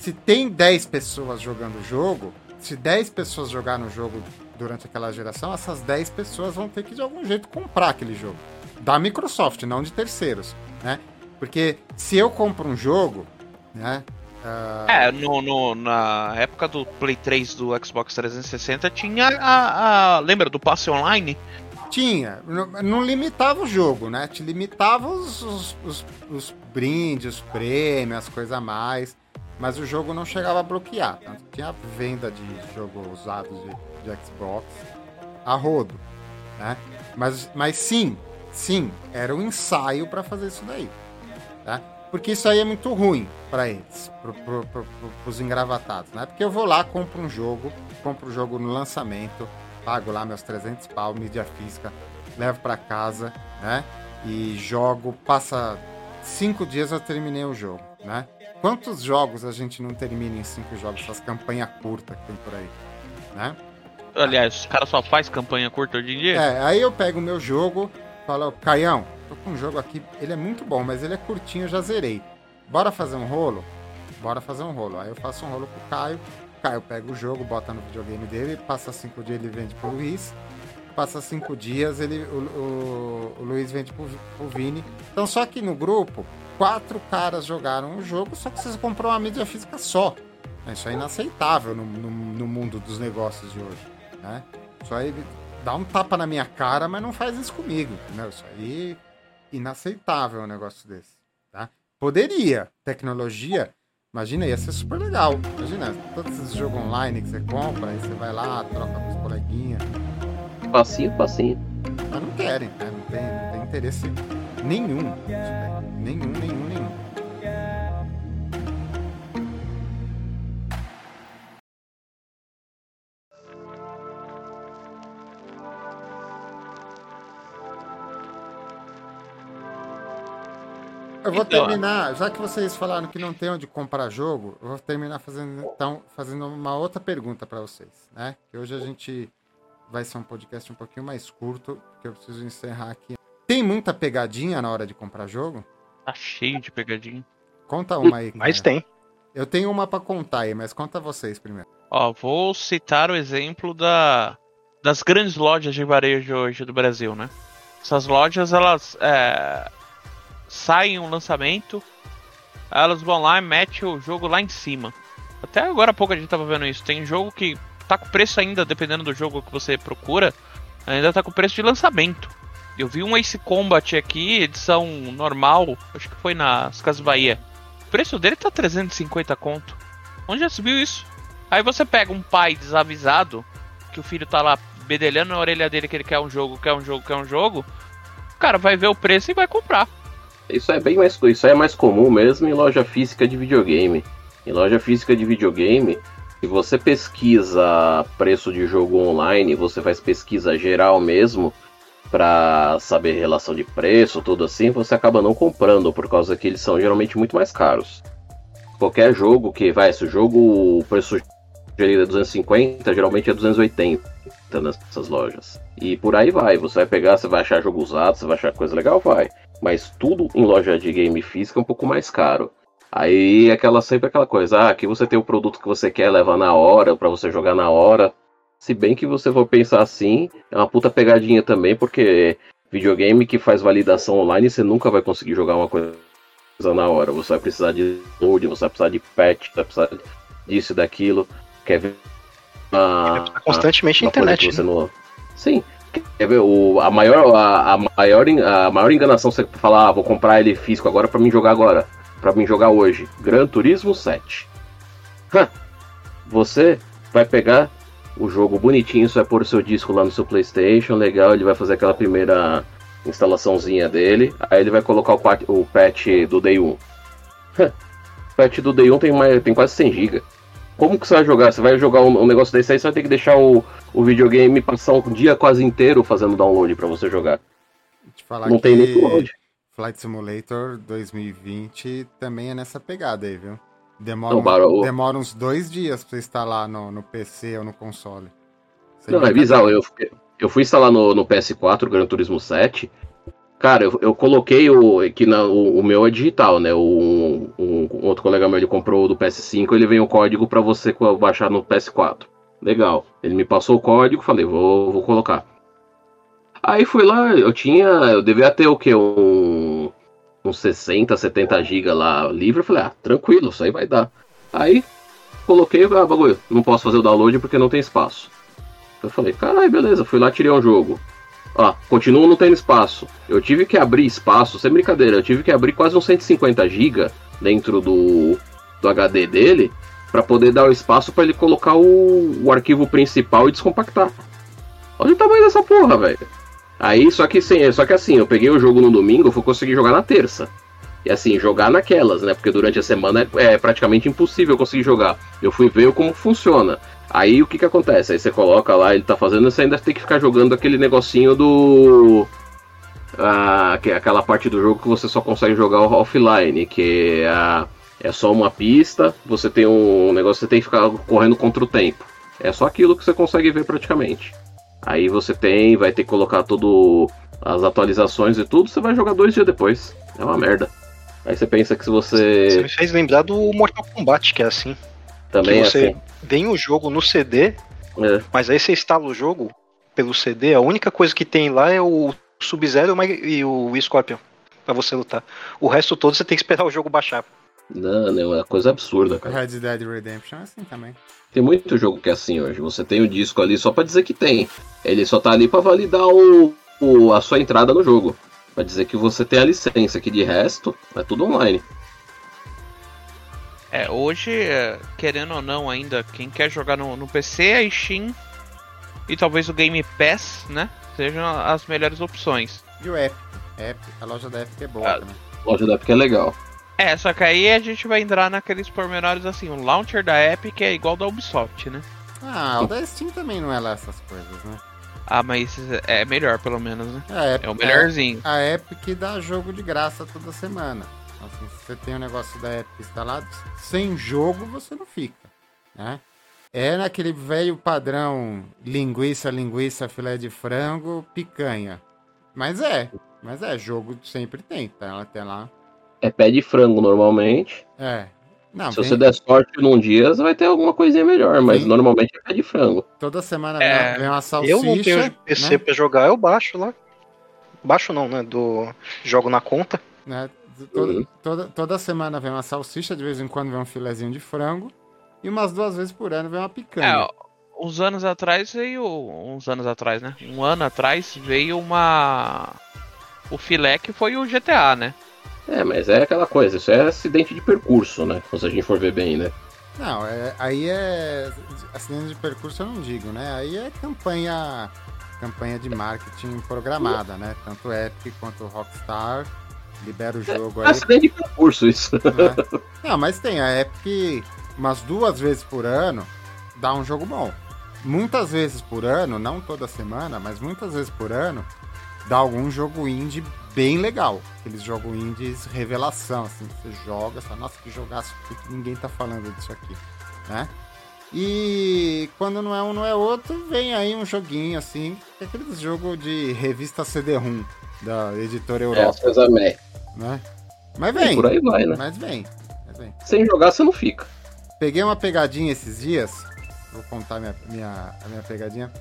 Se tem 10 pessoas jogando o jogo, se 10 pessoas jogaram o jogo durante aquela geração, essas 10 pessoas vão ter que de algum jeito comprar aquele jogo. Da Microsoft, não de terceiros, né? Porque se eu compro um jogo, né? Uh... É, no, no, na época do Play 3 do Xbox 360 tinha a, a. Lembra do passe online? Tinha. Não, não, limitava o jogo, né? Te limitava os, os, os, os brindes, os prêmios, as coisas a mais. Mas o jogo não chegava a bloquear. Tanto tinha venda de jogo usado de, de Xbox a rodo. Né? Mas, mas sim, sim, era um ensaio para fazer isso daí. Tá? Porque isso aí é muito ruim para eles, para pro, pro, os engravatados, né? Porque eu vou lá, compro um jogo, compro o um jogo no lançamento, pago lá meus 300 pau, mídia física, levo para casa, né? E jogo, passa cinco dias eu terminei o jogo, né? Quantos jogos a gente não termina em cinco jogos, essas campanhas curtas que tem por aí, né? Aliás, os caras só faz campanha curta hoje em dia? É, aí eu pego o meu jogo, falo, Caião, tô com um jogo aqui, ele é muito bom, mas ele é curtinho, já zerei. Bora fazer um rolo? Bora fazer um rolo. Aí eu faço um rolo pro Caio, o Caio pega o jogo, bota no videogame dele, passa cinco dias ele vende pro Luiz, passa cinco dias ele, o, o, o Luiz vende pro, pro Vini. Então só que no grupo, quatro caras jogaram o jogo, só que vocês comprou uma mídia física só. Isso é inaceitável no, no, no mundo dos negócios de hoje, né? Isso aí dá um tapa na minha cara, mas não faz isso comigo, entendeu? Isso aí inaceitável um negócio desse, tá? Poderia, tecnologia, imagina, ia ser super legal. Imagina, todos esses jogos online que você compra, aí você vai lá, troca com os coleguinhas. Facinho, facinho. Mas não querem, né? Não tem, não tem interesse nenhum. Nenhum, nenhum, nenhum. Eu vou então, terminar, já que vocês falaram que não tem onde comprar jogo, eu vou terminar fazendo então fazendo uma outra pergunta para vocês, né? Que hoje a gente vai ser um podcast um pouquinho mais curto, porque eu preciso encerrar aqui. Tem muita pegadinha na hora de comprar jogo? Tá cheio de pegadinha. Conta uma aí. Mas tem. Eu tenho uma para contar aí, mas conta vocês primeiro. Ó, vou citar o exemplo da das grandes lojas de varejo hoje do Brasil, né? Essas lojas, elas é, sai um lançamento, elas vão lá e metem o jogo lá em cima. Até agora há pouco a gente tava vendo isso. Tem jogo que tá com preço ainda, dependendo do jogo que você procura, ainda tá com preço de lançamento. Eu vi um Ace Combat aqui, edição normal, acho que foi nas Casas Bahia. O preço dele tá 350 conto. Onde já se viu isso? Aí você pega um pai desavisado, que o filho tá lá bedelhando na orelha dele que ele quer um jogo, quer um jogo, quer um jogo. O cara vai ver o preço e vai comprar. Isso é bem mais isso é mais comum mesmo em loja física de videogame. Em loja física de videogame, se você pesquisa preço de jogo online, você faz pesquisa geral mesmo para saber relação de preço, tudo assim, você acaba não comprando por causa que eles são geralmente muito mais caros. Qualquer jogo que vai, se o jogo o preço é 250, geralmente é 280 nessas lojas. E por aí vai, você vai pegar, você vai achar jogo usado, você vai achar coisa legal, vai mas tudo em loja de game física é um pouco mais caro. Aí aquela sempre aquela coisa, ah, aqui você tem o produto que você quer levar na hora, para você jogar na hora. Se bem que você for pensar assim, é uma puta pegadinha também, porque videogame que faz validação online, você nunca vai conseguir jogar uma coisa na hora. Você vai precisar de load, você vai precisar de patch, você vai precisar disso e daquilo. Quer ver? Uma, constantemente na internet. Né? Não... Sim, Quer ver, o, a, maior, a, a, maior, a maior enganação você falar, ah, vou comprar ele físico agora para mim jogar agora. para mim jogar hoje. Gran Turismo 7. Você vai pegar o jogo bonitinho, você vai pôr o seu disco lá no seu Playstation, legal, ele vai fazer aquela primeira instalaçãozinha dele, aí ele vai colocar o, o patch do Day 1. o patch do Day 1 tem, mais, tem quase 100 GB. Como que você vai jogar? Você vai jogar um, um negócio desse aí, você vai ter que deixar o, o videogame passar um dia quase inteiro fazendo download para você jogar. Não tem nem download. Flight Simulator 2020 também é nessa pegada aí, viu? Demora, não, um, demora uns dois dias pra você instalar no, no PC ou no console. Você não, é bizarro. Eu, eu fui instalar no, no PS4 Gran Turismo 7. Cara, eu, eu coloquei o. que na, o, o, meu é digital, né? Um, um, outro colega meu ele comprou do PS5, ele vem o código para você baixar no PS4. Legal. Ele me passou o código, falei, vou, vou colocar. Aí fui lá, eu tinha. Eu devia ter o quê? Um, uns 60, 70 GB lá livre. Eu falei, ah, tranquilo, isso aí vai dar. Aí coloquei, ah, bagulho, não posso fazer o download porque não tem espaço. Eu falei, caralho, beleza, fui lá, tirei um jogo. Ó, continuo não tendo espaço. Eu tive que abrir espaço, sem brincadeira, eu tive que abrir quase uns 150 GB dentro do, do HD dele para poder dar o espaço para ele colocar o, o arquivo principal e descompactar. Olha o tamanho dessa porra, velho. Aí, só que, sim, só que assim, eu peguei o jogo no domingo, eu fui conseguir jogar na terça. E assim, jogar naquelas, né? Porque durante a semana é, é praticamente impossível conseguir jogar. Eu fui ver como funciona. Aí o que que acontece? Aí você coloca lá, ele tá fazendo, você ainda tem que ficar jogando aquele negocinho do. Ah, que é aquela parte do jogo que você só consegue jogar offline, que é, é só uma pista, você tem um negócio, você tem que ficar correndo contra o tempo. É só aquilo que você consegue ver praticamente. Aí você tem, vai ter que colocar tudo as atualizações e tudo, você vai jogar dois dias depois. É uma merda. Aí você pensa que se você. Você me fez lembrar do Mortal Kombat, que é assim. Também que você é assim. vem o jogo no CD, é. mas aí você instala o jogo pelo CD, a única coisa que tem lá é o Sub-Zero e o Scorpion para você lutar. O resto todo você tem que esperar o jogo baixar. Não, não, é uma coisa absurda, cara. Red Dead Redemption é assim também. Tem muito jogo que é assim hoje. Você tem o disco ali só para dizer que tem. Ele só tá ali para validar o, o, a sua entrada no jogo. Pra dizer que você tem a licença, que de resto é tudo online. É, hoje, é, querendo ou não ainda, quem quer jogar no, no PC, a Steam e talvez o Game Pass, né? Sejam as melhores opções. E o Epic. Epic a loja da Epic é boa a, também. A loja da Epic é legal. É, só que aí a gente vai entrar naqueles pormenores assim, o launcher da Epic é igual da Ubisoft, né? Ah, o da Steam também não é lá essas coisas, né? Ah, mas é melhor pelo menos, né? É, é o melhorzinho. A Epic dá jogo de graça toda semana. Assim, se você tem o um negócio da Epic instalado, sem jogo você não fica, né? É naquele velho padrão linguiça, linguiça, filé de frango, picanha. Mas é, mas é, jogo sempre tem, tá? Ela tem lá. É pé de frango normalmente. É. Não, Se vem... você der sorte num dia, você vai ter alguma coisinha melhor, mas normalmente é pé de frango. Toda semana é... vem uma salsicha. Eu não tenho PC né? pra jogar, eu baixo lá. Baixo não, né? Do jogo na conta. Né? Toda, uhum. toda, toda semana vem uma salsicha, de vez em quando vem um filezinho de frango. E umas duas vezes por ano vem uma picanha. É, uns anos atrás veio. Uns anos atrás, né? Um ano atrás veio uma. O filé que foi o GTA, né? É, mas é aquela coisa, isso é acidente de percurso, né? Se a gente for ver bem, né? Não, é, aí é. Acidente de percurso eu não digo, né? Aí é campanha. Campanha de marketing programada, né? Tanto Epic quanto Rockstar libera o jogo é, aí. Acidente de percurso, isso. Né? Não, mas tem, a Epic umas duas vezes por ano dá um jogo bom. Muitas vezes por ano, não toda semana, mas muitas vezes por ano, dá algum jogo indie bem legal. Aqueles jogos indies revelação, assim, você joga, você fala, nossa, que jogaço, que ninguém tá falando disso aqui, né? E quando não é um, não é outro, vem aí um joguinho assim, é aquele jogo de revista CD-ROM da editora Europa. É, né? Mas vem. E por aí vai, né? Mas vem, mas vem. Sem jogar você não fica. Peguei uma pegadinha esses dias. Vou contar minha, minha, a minha pegadinha.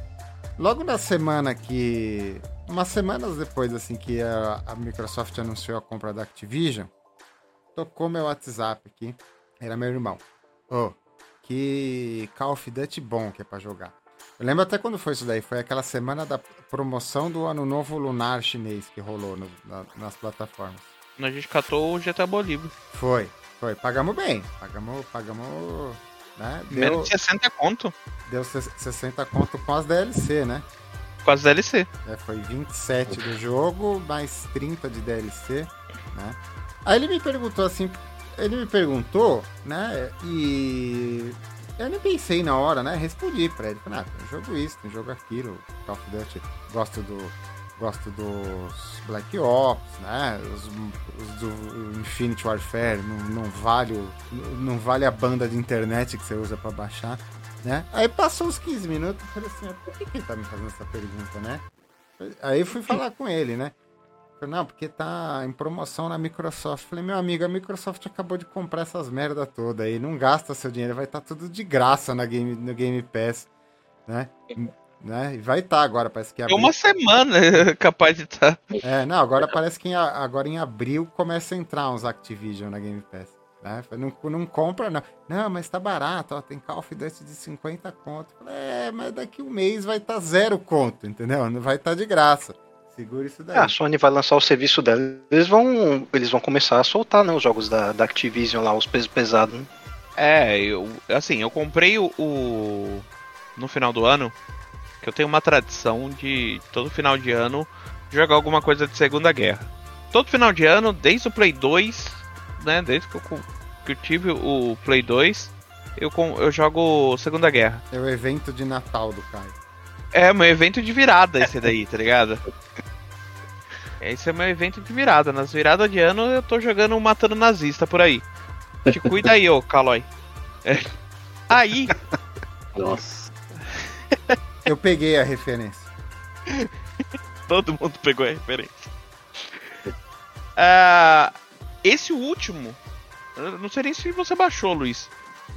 Logo na semana que. Umas semanas depois, assim, que a, a Microsoft anunciou a compra da Activision, tocou meu WhatsApp aqui. Era meu irmão. Oh, que Call of Duty bom que é pra jogar. Eu lembro até quando foi isso daí. Foi aquela semana da promoção do Ano Novo Lunar chinês que rolou no, na, nas plataformas. A gente catou o GTA Bolívia. Foi, foi. Pagamos bem. Pagamos, pagamos né? Deu, Menos de 60 conto. Deu 60 conto com as DLC, né? Com as DLC. É, foi 27 do jogo, mais 30 de DLC, né? Aí ele me perguntou assim, ele me perguntou, né? E eu nem pensei na hora, né? Respondi pra ele. Falei, ah, tem jogo isso, tem jogo aquilo. Call of Duty, gosto do. Gosto dos Black Ops, né? Os, os do Infinite Warfare, não, não, vale não vale a banda de internet que você usa para baixar, né? Aí passou uns 15 minutos, eu falei assim, por que, que ele tá me fazendo essa pergunta, né? Aí fui falar com ele, né? Não, porque tá em promoção na Microsoft. Falei, meu amigo, a Microsoft acabou de comprar essas merda toda aí. Não gasta seu dinheiro, vai estar tá tudo de graça na game, no Game Pass, né? Né? E vai estar tá agora, parece que abril... uma semana [LAUGHS] capaz de estar. Tá. É, não, agora parece que em, agora em abril começa a entrar uns Activision na Game Pass. Né? Não, não compra, não. Não, mas tá barato, ó, tem Call of Duty de 50 conto. Falei, é, mas daqui um mês vai estar tá zero conto, entendeu? Não vai estar tá de graça. Segura isso daí. É, a Sony vai lançar o serviço dela. Eles vão, eles vão começar a soltar né, os jogos da, da Activision lá, os pesos pesados. Né? É, eu, assim, eu comprei o, o, no final do ano, que eu tenho uma tradição de todo final de ano jogar alguma coisa de Segunda Guerra. Todo final de ano, desde o Play 2, né, desde que eu, que eu tive o Play 2, eu, eu jogo Segunda Guerra. É o evento de Natal do Caio. É, meu evento de virada esse daí, tá ligado? Esse é meu evento de virada. Nas viradas de ano eu tô jogando Matando Nazista por aí. Te cuida aí, ô Calói. É. Aí. Nossa. [LAUGHS] Eu peguei a referência. [LAUGHS] Todo mundo pegou a referência. Uh, esse último. Não sei nem se você baixou, Luiz.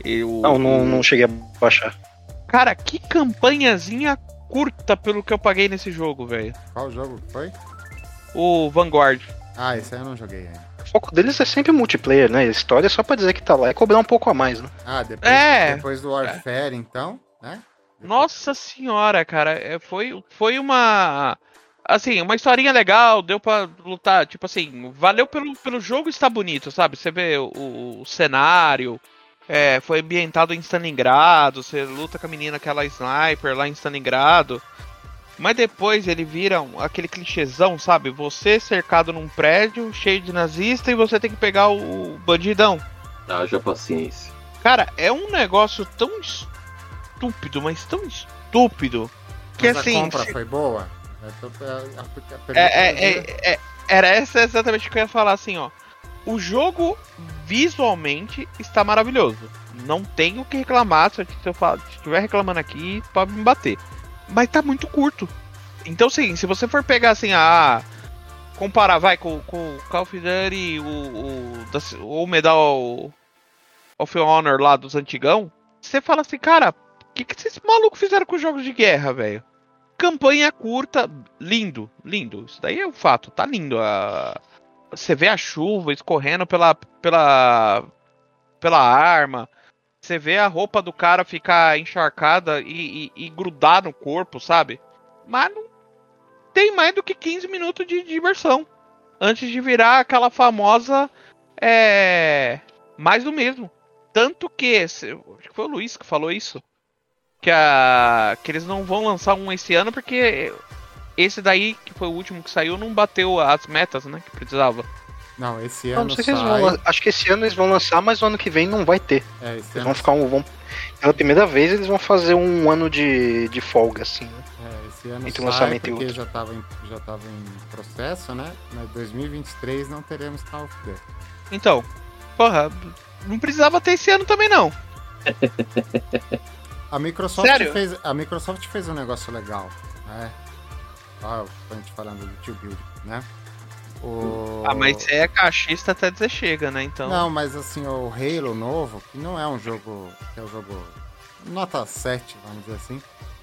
Eu... Não, não, não cheguei a baixar. Cara, que campanhazinha curta pelo que eu paguei nesse jogo, velho. Qual jogo foi? O Vanguard. Ah, esse aí eu não joguei ainda. O foco deles é sempre multiplayer, né? A história é só pra dizer que tá lá e cobrar um pouco a mais, né? Ah, depois, é. depois do Warfare, então, né? Nossa senhora, cara, é, foi, foi uma. Assim, uma historinha legal, deu pra lutar. Tipo assim, valeu pelo, pelo jogo estar bonito, sabe? Você vê o, o cenário, é, foi ambientado em Stalingrado, você luta com a menina aquela sniper lá em Stalingrado. Mas depois ele vira um, aquele clichêzão, sabe? Você cercado num prédio cheio de nazista e você tem que pegar o bandidão. Haja paciência. Cara, é um negócio tão estúpido, mas tão estúpido. Que mas assim. A compra se... foi boa? É, é, é, é, era essa exatamente o que eu ia falar assim, ó. O jogo visualmente está maravilhoso. Não tenho o que reclamar. Se eu, se eu estiver reclamando aqui, pode me bater mas tá muito curto. Então, assim, se você for pegar assim, a. Comparar, vai, com o Call of Duty, o, o, o Medal of Honor lá dos antigão, você fala assim, cara, que, que esses malucos fizeram com os jogos de guerra, velho? Campanha curta, lindo, lindo. Isso daí é um fato, tá lindo. A... Você vê a chuva escorrendo pela, pela, pela arma. Você vê a roupa do cara ficar encharcada e, e, e, grudar no corpo, sabe? Mas não tem mais do que 15 minutos de diversão. Antes de virar aquela famosa. É. Mais do mesmo. Tanto que. Acho que foi o Luiz que falou isso. Que, a, que eles não vão lançar um esse ano porque esse daí, que foi o último que saiu, não bateu as metas, né? Que precisava. Não, esse ano. Não, não sai... vão, acho que esse ano eles vão lançar, mas o ano que vem não vai ter. É, eles ano... vão ficar um. Vão, pela primeira vez eles vão fazer um ano de, de folga, assim, né? É, esse ano Entre sai lançamento porque e outro. já estava em, já tava em processo, né? Mas 2023 não teremos Call of Duty. Então, porra, não precisava ter esse ano também não. [LAUGHS] a Microsoft Sério? fez a Microsoft fez um negócio legal, né? Ó, a gente falando do tio Build, né? O... Ah, mas é cachista até dizer chega, né? Então. Não, mas assim, o Halo novo, que não é um jogo. que é um jogo. nota 7, vamos dizer assim.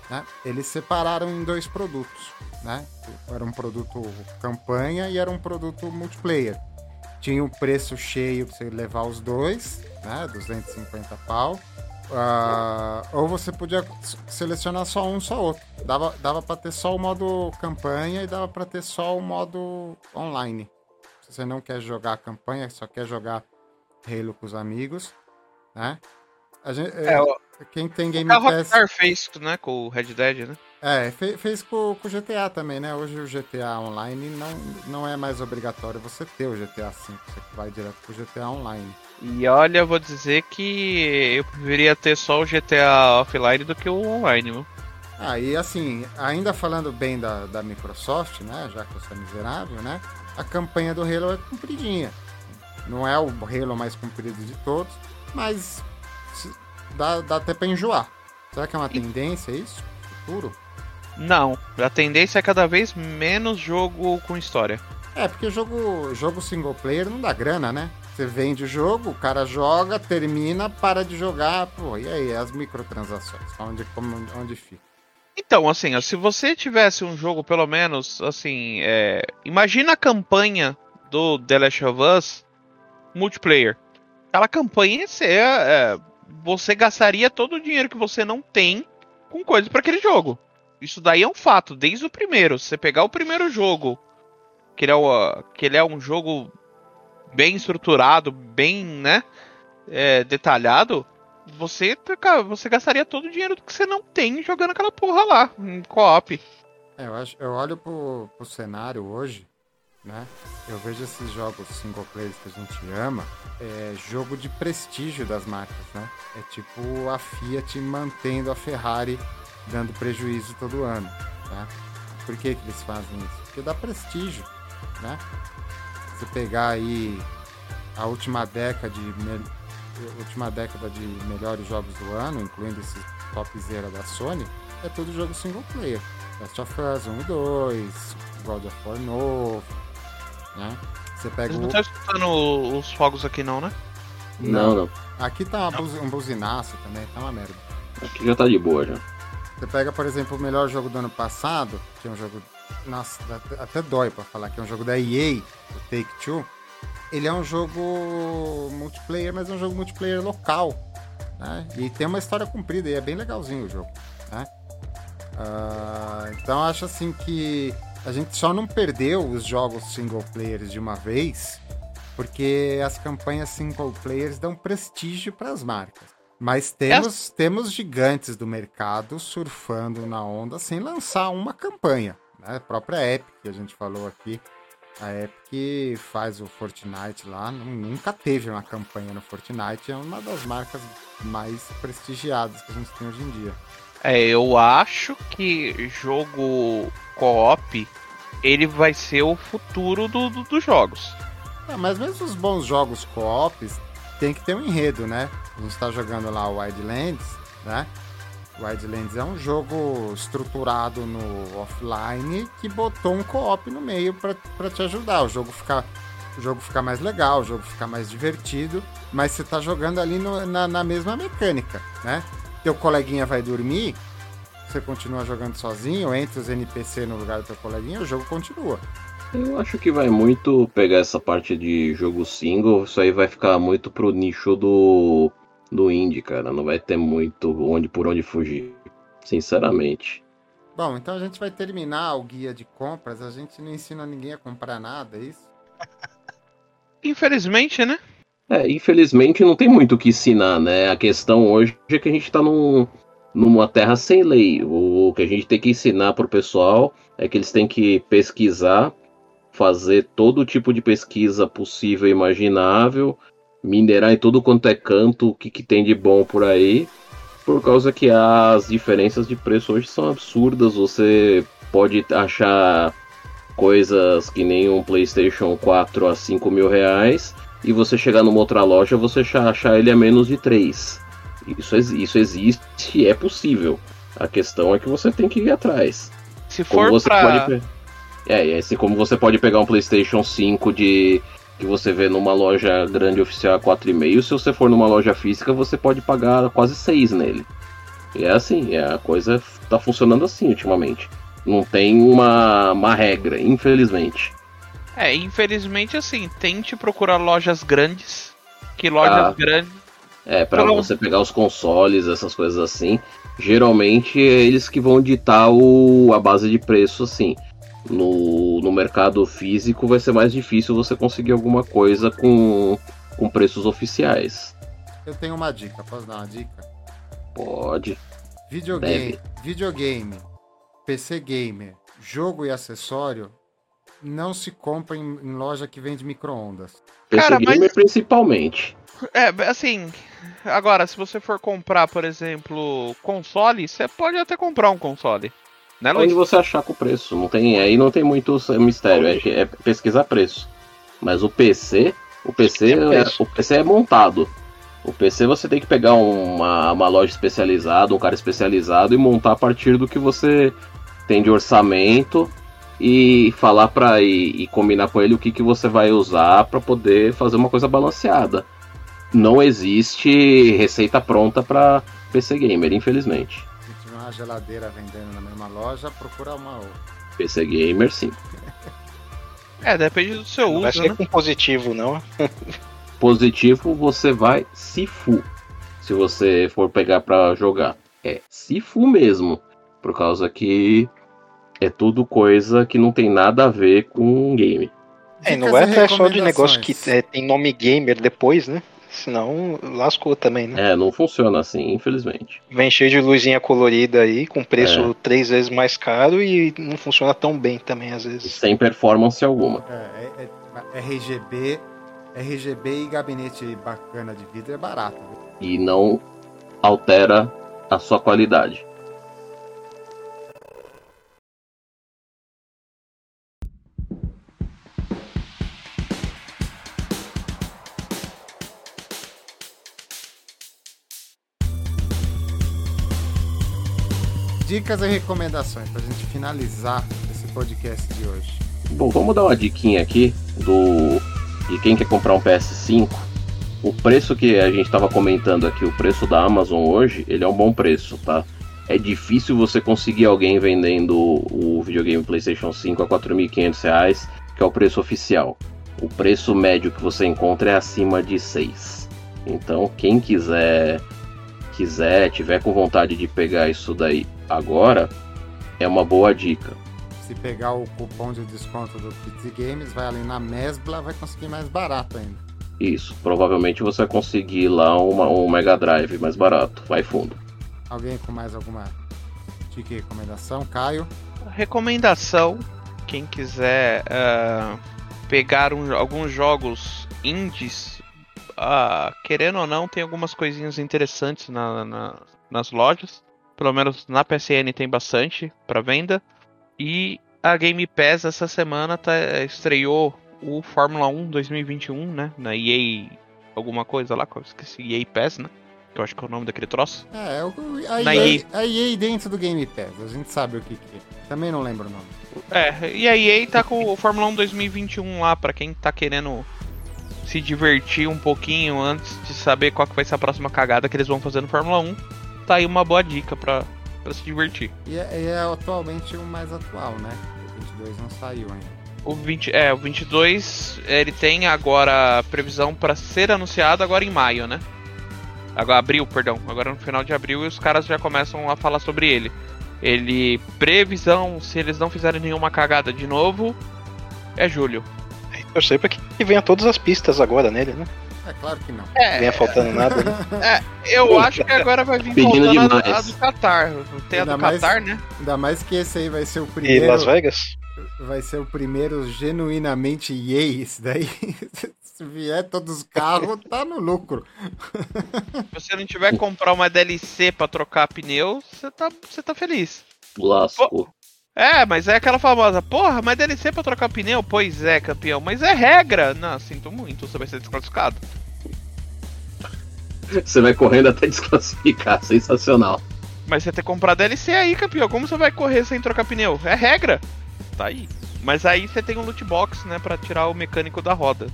Né? Eles separaram em dois produtos. Né? Era um produto campanha e era um produto multiplayer. Tinha um preço cheio pra você levar os dois, né? 250 pau. Uh, ou você podia selecionar só um, só outro. Dava, dava para ter só o modo campanha e dava para ter só o modo online. Se você não quer jogar a campanha, só quer jogar Halo com os amigos, né? A gente, é, é, quem tem Game o Pass... Rockstar fez né, com o Red Dead, né? É, fez, fez com, com o GTA também, né? Hoje o GTA Online não, não é mais obrigatório você ter o GTA V, você vai direto pro GTA Online. E olha, vou dizer que eu preferia ter só o GTA Offline do que o online, viu? Ah, e assim, ainda falando bem da, da Microsoft, né? Já que você é miserável, né? A campanha do Halo é compridinha. Não é o Halo mais comprido de todos, mas dá, dá até pra enjoar. Será que é uma tendência isso? Futuro? Não, a tendência é cada vez menos jogo com história. É, porque jogo, jogo single player não dá grana, né? Você vende o jogo, o cara joga, termina, para de jogar, pô, e aí, as microtransações? Onde, como, onde fica? Então, assim, se você tivesse um jogo, pelo menos, assim, é... imagina a campanha do The Last of Us multiplayer. Aquela campanha você, é, você gastaria todo o dinheiro que você não tem com coisas para aquele jogo. Isso daí é um fato, desde o primeiro. Se você pegar o primeiro jogo, que ele é, o, que ele é um jogo bem estruturado, bem, né, é, detalhado, você, você gastaria todo o dinheiro que você não tem jogando aquela porra lá, em co-op. É, eu, acho, eu olho pro, pro cenário hoje, né? Eu vejo esses jogos single players que a gente ama, é jogo de prestígio das marcas, né? É tipo a Fiat mantendo a Ferrari dando prejuízo todo ano, tá? Por que, que eles fazem isso? Porque dá prestígio, né? Você pegar aí a última década de última década de melhores jogos do ano, incluindo esse topzera da Sony, é tudo jogo single player. Last of Us 1 e 2, God of War novo, né? Você pega Vocês não estão escutando os fogos aqui não, né? Não, não. Aqui tá um buzinaço também, tá uma merda. Aqui já tá de boa já. Você pega, por exemplo, o melhor jogo do ano passado, que é um jogo. Nossa, até dói pra falar, que é um jogo da EA, o Take Two ele é um jogo multiplayer, mas é um jogo multiplayer local. Né? E tem uma história comprida e é bem legalzinho o jogo. Né? Uh, então acho assim que a gente só não perdeu os jogos single players de uma vez, porque as campanhas single players dão prestígio para as marcas. Mas temos, é. temos gigantes do mercado surfando na onda sem lançar uma campanha. Né? A própria Epic, que a gente falou aqui, a Epic faz o Fortnite lá, nunca teve uma campanha no Fortnite, é uma das marcas mais prestigiadas que a gente tem hoje em dia. É, eu acho que jogo co-op ele vai ser o futuro do, do dos jogos. É, mas mesmo os bons jogos co-ops tem que ter um enredo, né? A gente está jogando lá o Wildlands, né? Wildlands é um jogo estruturado no offline que botou um co-op no meio para te ajudar. O jogo ficar o jogo ficar mais legal, o jogo ficar mais divertido, mas você tá jogando ali no, na, na, mesma mecânica, né? Teu coleguinha vai dormir, você continua jogando sozinho, entra os NPC no lugar do teu coleguinha, o jogo continua. Eu acho que vai muito pegar essa parte de jogo single, isso aí vai ficar muito pro nicho do do indie, cara. Não vai ter muito onde por onde fugir, sinceramente. Bom, então a gente vai terminar o guia de compras. A gente não ensina ninguém a comprar nada, é isso? [LAUGHS] Infelizmente, né? É, infelizmente não tem muito o que ensinar, né? A questão hoje é que a gente tá num, numa terra sem lei. O que a gente tem que ensinar pro pessoal é que eles têm que pesquisar, fazer todo tipo de pesquisa possível e imaginável, minerar em tudo quanto é canto o que, que tem de bom por aí, por causa que as diferenças de preço hoje são absurdas. Você pode achar coisas que nem um PlayStation 4 a 5 mil reais e você chegar numa outra loja você achar ele a menos de 3. Isso, isso existe é possível. A questão é que você tem que ir atrás. Se for como você pra... pode... É, assim como você pode pegar um PlayStation 5 de que você vê numa loja grande oficial a 4,5, se você for numa loja física, você pode pagar quase 6 nele. E é assim, é, a coisa tá funcionando assim ultimamente. Não tem uma, uma regra, infelizmente. É, infelizmente assim, tente procurar lojas grandes. Que lojas ah, grandes. É, para você pegar os consoles, essas coisas assim. Geralmente é eles que vão ditar o, a base de preço, assim no, no mercado físico vai ser mais difícil você conseguir alguma coisa com, com preços oficiais. Eu tenho uma dica, posso dar uma dica? Pode. Videogame, Deve. videogame, PC gamer, jogo e acessório não se compra em, em loja que vende micro-ondas. PC Cara, gamer mas... principalmente. É, assim. Agora, se você for comprar, por exemplo, console, você pode até comprar um console. Né, Onde você achar com o preço. Não tem, aí não tem muito mistério, é, é pesquisar preço. Mas o PC, o PC, é, preço. o PC é montado. O PC você tem que pegar uma, uma loja especializada, um cara especializado e montar a partir do que você tem de orçamento e falar para e, e combinar com ele o que, que você vai usar para poder fazer uma coisa balanceada. Não existe receita pronta para PC gamer, infelizmente. Uma geladeira vendendo na mesma loja, procura uma outra. PC gamer, sim. [LAUGHS] É, depende do seu Não vai uso, ser né? com positivo, não. [LAUGHS] positivo, você vai se fu. Se você for pegar pra jogar. É se fu mesmo. Por causa que é tudo coisa que não tem nada a ver com game. É, não é só de negócio que é, tem nome gamer depois, né? Senão lascou também, né? É, não funciona assim, infelizmente. Vem cheio de luzinha colorida aí, com preço É. três vezes mais caro e não funciona tão bem também, às vezes. sem performance alguma. É, é- é- RGB, RGB e gabinete bacana de vidro é barato. viu? E não altera a sua qualidade. Dicas e recomendações pra gente finalizar esse podcast de hoje. Bom, vamos dar uma diquinha aqui do de quem quer comprar um PS5. O preço que a gente estava comentando aqui, o preço da Amazon hoje, ele é um bom preço, tá? É difícil você conseguir alguém vendendo o videogame PlayStation 5 a 4.500 reais, que é o preço oficial. O preço médio que você encontra é acima de 6. Então, quem quiser quiser, tiver com vontade de pegar isso daí agora, é uma boa dica. Se pegar o cupom de desconto do Kids Games, vai ali na Mesbla, vai conseguir mais barato ainda. Isso, provavelmente você vai conseguir lá uma, um Mega Drive mais barato, vai fundo. Alguém com mais alguma dica e recomendação? Caio? Recomendação: quem quiser ah, pegar um- alguns jogos indies, ah, querendo ou não, tem algumas coisinhas interessantes na- na- nas lojas. Pelo menos na PSN tem bastante para venda. E a Game Pass essa semana tá- estreou o Fórmula 1 2021, né? Na EA alguma coisa lá, que eu esqueci, EA Pass, né? Que eu acho que é o nome daquele troço. É, o- a Na EA, EA. a EA dentro do Game Pass, a gente sabe o que, que é. Também não lembro o nome. É, e a EA tá com o Fórmula 1 2021 lá, pra quem tá querendo se divertir um pouquinho antes de saber qual que vai ser a próxima cagada que eles vão fazer no Fórmula 1. Tá aí uma boa dica pra, pra se divertir. E é, e é atualmente o mais atual, né? O 22 não saiu ainda. O 20, é, o 22, ele tem agora previsão pra ser anunciado agora em maio, né? Agora abril, perdão. Agora no final de abril e os caras já começam a falar sobre ele. Ele previsão, se eles não fizerem nenhuma cagada de novo, é julho. Eu sei pra que venha todas as pistas agora nele, né? É claro que não. É, Venha faltando nada. Né? [LAUGHS] Eu acho que agora vai vir Pedindo voltando a, demais. a do Qatar. Tem a Ainda do mais- Qatar, né? Ainda mais que esse aí vai ser o E primeiro. Las Vegas? Vai ser o primeiro genuinamente EA, esse daí. [LAUGHS] Se vier todos os carros, tá no lucro. Se você não tiver que comprar uma DLC pra trocar pneu, você tá, você tá feliz. Lasco. É, mas é aquela famosa, porra, mas DLC pra trocar pneu? Pois é, campeão, mas é regra. Não, sinto muito, você vai ser desclassificado. Você vai correndo até desclassificar, [LAUGHS] sensacional. Mas você tem que comprar DLC aí, campeão. Como você vai correr sem trocar pneu? É regra. Tá aí. Mas aí você tem um loot box, né, pra tirar o mecânico da roda.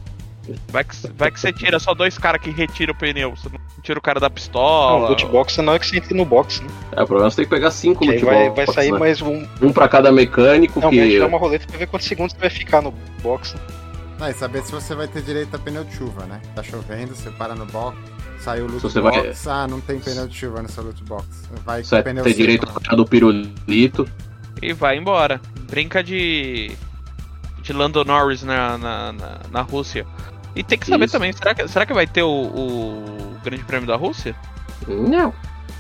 Vai que, vai que você tira só dois caras que retiram o pneu. Você não tira o cara da Não, pistola. loot box na hora que você entra no box, né? É, o problema é que você tem que pegar cinco Que loot vai, box, vai sair né? mais um. Um pra cada mecânico Não, que. vai tirar uma roleta pra ver quantos segundos você vai ficar no box. né? Ah, e saber se você vai ter direito a pneu de chuva, né? Tá chovendo, você para no box, sai o loot você box. vai- Ah, não tem pneu de chuva seu loot box. Vai Você vai pneu ter seco, direito né? cara do pirulito. E vai embora. Brinca de. de Lando Norris na, na, na, na Rússia. E tem que saber Isso. também, será que, será que vai ter o, o Grande Prêmio da Rússia? Não.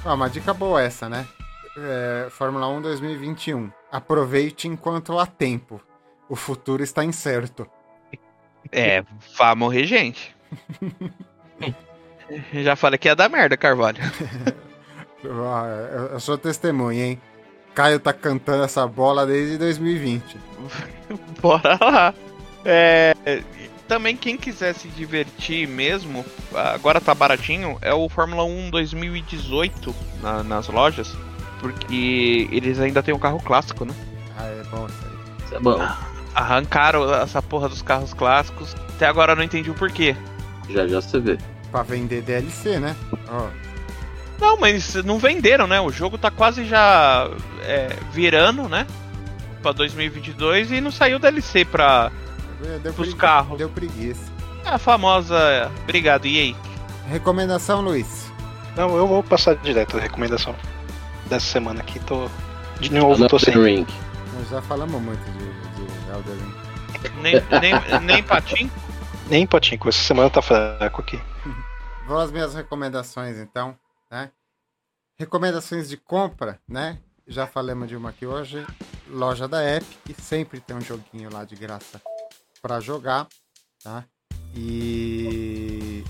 Ah, uma dica boa essa, né? É, Fórmula 1 2021. Aproveite enquanto há tempo. O futuro está incerto. É, vai morrer gente. [LAUGHS] Já falei que ia dar merda, Carvalho. [LAUGHS] Ah, eu- Eu sou testemunha, hein? Caio tá cantando essa bola desde 2020. [LAUGHS] Bora lá. É, também quem quiser se divertir mesmo, agora tá baratinho, é o Fórmula 1 2018 na- nas lojas. Porque eles ainda têm um carro clássico, né? Ah, é bom isso aí. Isso é bom. Arrancaram essa porra dos carros clássicos. Até agora eu não entendi o porquê. Já já você vê. Pra vender DLC, né? Ó, Não, mas não venderam, né? O jogo tá quase já é, virando, né? Pra 2022 e não saiu DLC pra deu, pros pregui- carros. deu preguiça. É a famosa. Obrigado, EA. Recomendação, Luiz. Não, eu vou passar direto a recomendação dessa semana aqui. Tô. De novo, tô sem. Ring. Nós já falamos muito de, de Elden Ring. Nem, nem, nem patim. Nem patinco, essa semana tá fraco aqui. [LAUGHS] Vou às minhas recomendações, então, né? Recomendações de compra, né? Já falamos de uma aqui hoje. Loja da Epic, sempre tem um joguinho lá de graça para jogar, tá? E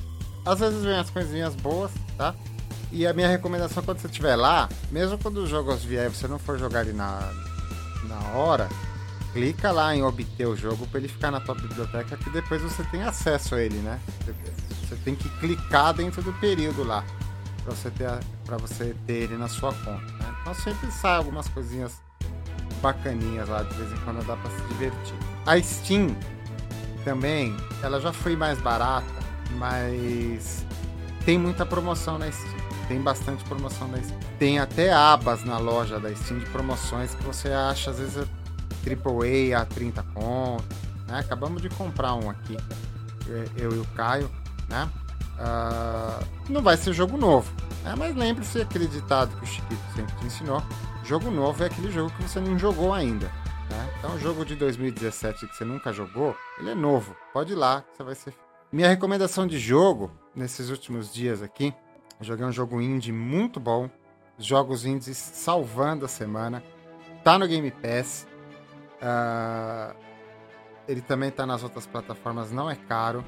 às vezes vem as coisinhas boas, tá? E a minha recomendação quando você estiver lá, mesmo quando os jogos vier, você não for jogar ele na, na hora, clica lá em obter o jogo para ele ficar na tua biblioteca que depois você tem acesso a ele, né? Você tem que clicar dentro do período lá para você ter para você ter ele na sua conta, né? Então sempre sai algumas coisinhas bacaninhas lá de vez em quando dá para se divertir. A Steam também, ela já foi mais barata, mas tem muita promoção na Steam. Tem bastante promoção na Steam. Tem até abas na loja da Steam de promoções que você acha às vezes AAA a 30 conto, né? Acabamos de comprar um aqui, eu e o Caio, né? Ah, não vai ser jogo novo, né? mas lembre-se aquele ditado que o Chiquito sempre te ensinou: jogo novo é aquele jogo que você não jogou ainda. Então, o jogo de 2017 que você nunca jogou, ele é novo. Pode ir lá, você vai ser. Minha recomendação de jogo nesses últimos dias aqui, eu joguei um jogo indie muito bom, jogos indies salvando a semana, tá no Game Pass. Ah, ele também tá nas outras plataformas, não é caro.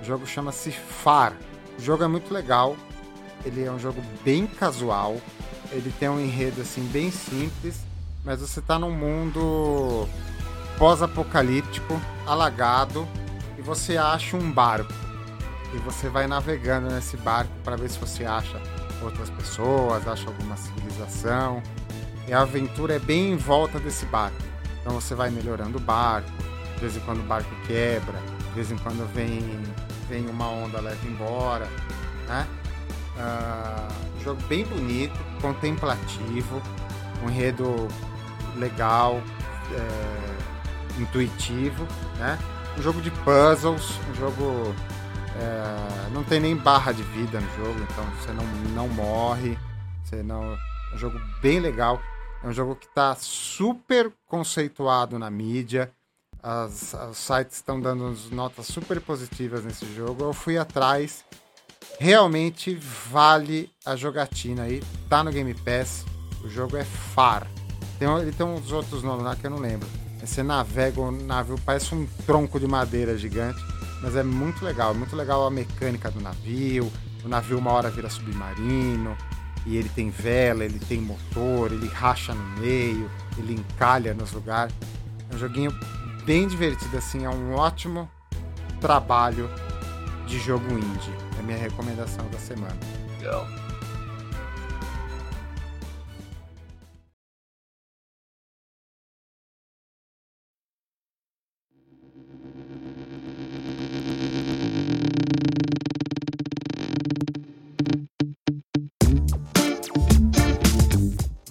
O jogo chama-se Far. O jogo é muito legal. Ele é um jogo bem casual. Ele tem um enredo assim bem simples, mas você tá num mundo pós-apocalíptico, alagado, e você acha um barco. E você vai navegando nesse barco para ver se você acha outras pessoas, acha alguma civilização. E a aventura é bem em volta desse barco. Então você vai melhorando o barco, de vez em quando o barco quebra, de vez em quando vem, vem uma onda leva embora, né? Um jogo bem bonito, contemplativo, um enredo legal, é, intuitivo, né? Um jogo de puzzles, um jogo é, não tem nem barra de vida no jogo, então você não, não morre, você não é um jogo bem legal. É um jogo que está super conceituado na mídia. As, os sites estão dando notas super positivas nesse jogo. Eu fui atrás. Realmente vale a jogatina aí. Tá no Game Pass. O jogo é Far. Tem, ele tem uns outros nomes lá que eu não lembro. Você navega o navio, parece um tronco de madeira gigante. Mas é muito legal. É muito legal a mecânica do navio. O navio uma hora vira submarino e ele tem vela, ele tem motor, ele racha no meio, ele encalha nos lugares. É um joguinho bem divertido, assim, é um ótimo trabalho de jogo indie. É a minha recomendação da semana. Legal.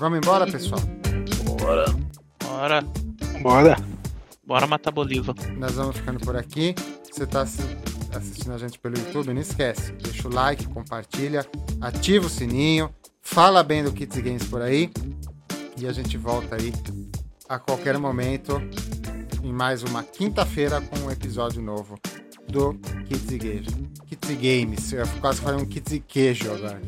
Vamos embora, pessoal? Bora. Bora. Bora. Bora matar Bolívar. Nós vamos ficando por aqui. Você está assistindo a gente pelo YouTube, não esquece. Deixa o like, compartilha, ativa o sininho, fala bem do Kids Games por aí. E a gente volta aí a qualquer momento em mais uma quinta-feira com um episódio novo do Kids Games. Kids Games. Eu quase falei um Kids Queijo agora.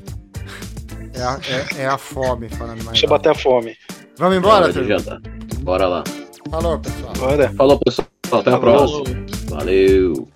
É a, é- é a fome falando mais. Deixa eu bater a fome. Vamos embora, turma? jantar. Bora lá. Falou, pessoal. Bora. Falou, pessoal. Até a Falou. próxima. Valeu.